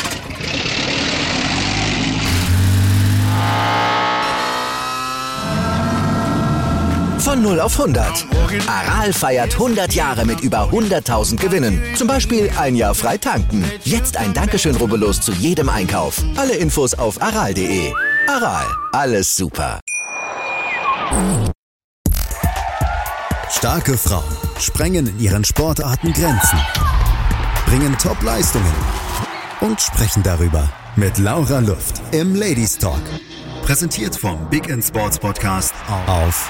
Von 0 auf 100. Aral feiert 100 Jahre mit über 100.000 Gewinnen. Zum Beispiel ein Jahr frei tanken. Jetzt ein Dankeschön, rubbellos zu jedem Einkauf. Alle Infos auf aral.de. Aral, alles super. Starke Frauen sprengen in ihren Sportarten Grenzen, bringen Top-Leistungen und sprechen darüber mit Laura Luft im Ladies Talk. Präsentiert vom Big End Sports Podcast auf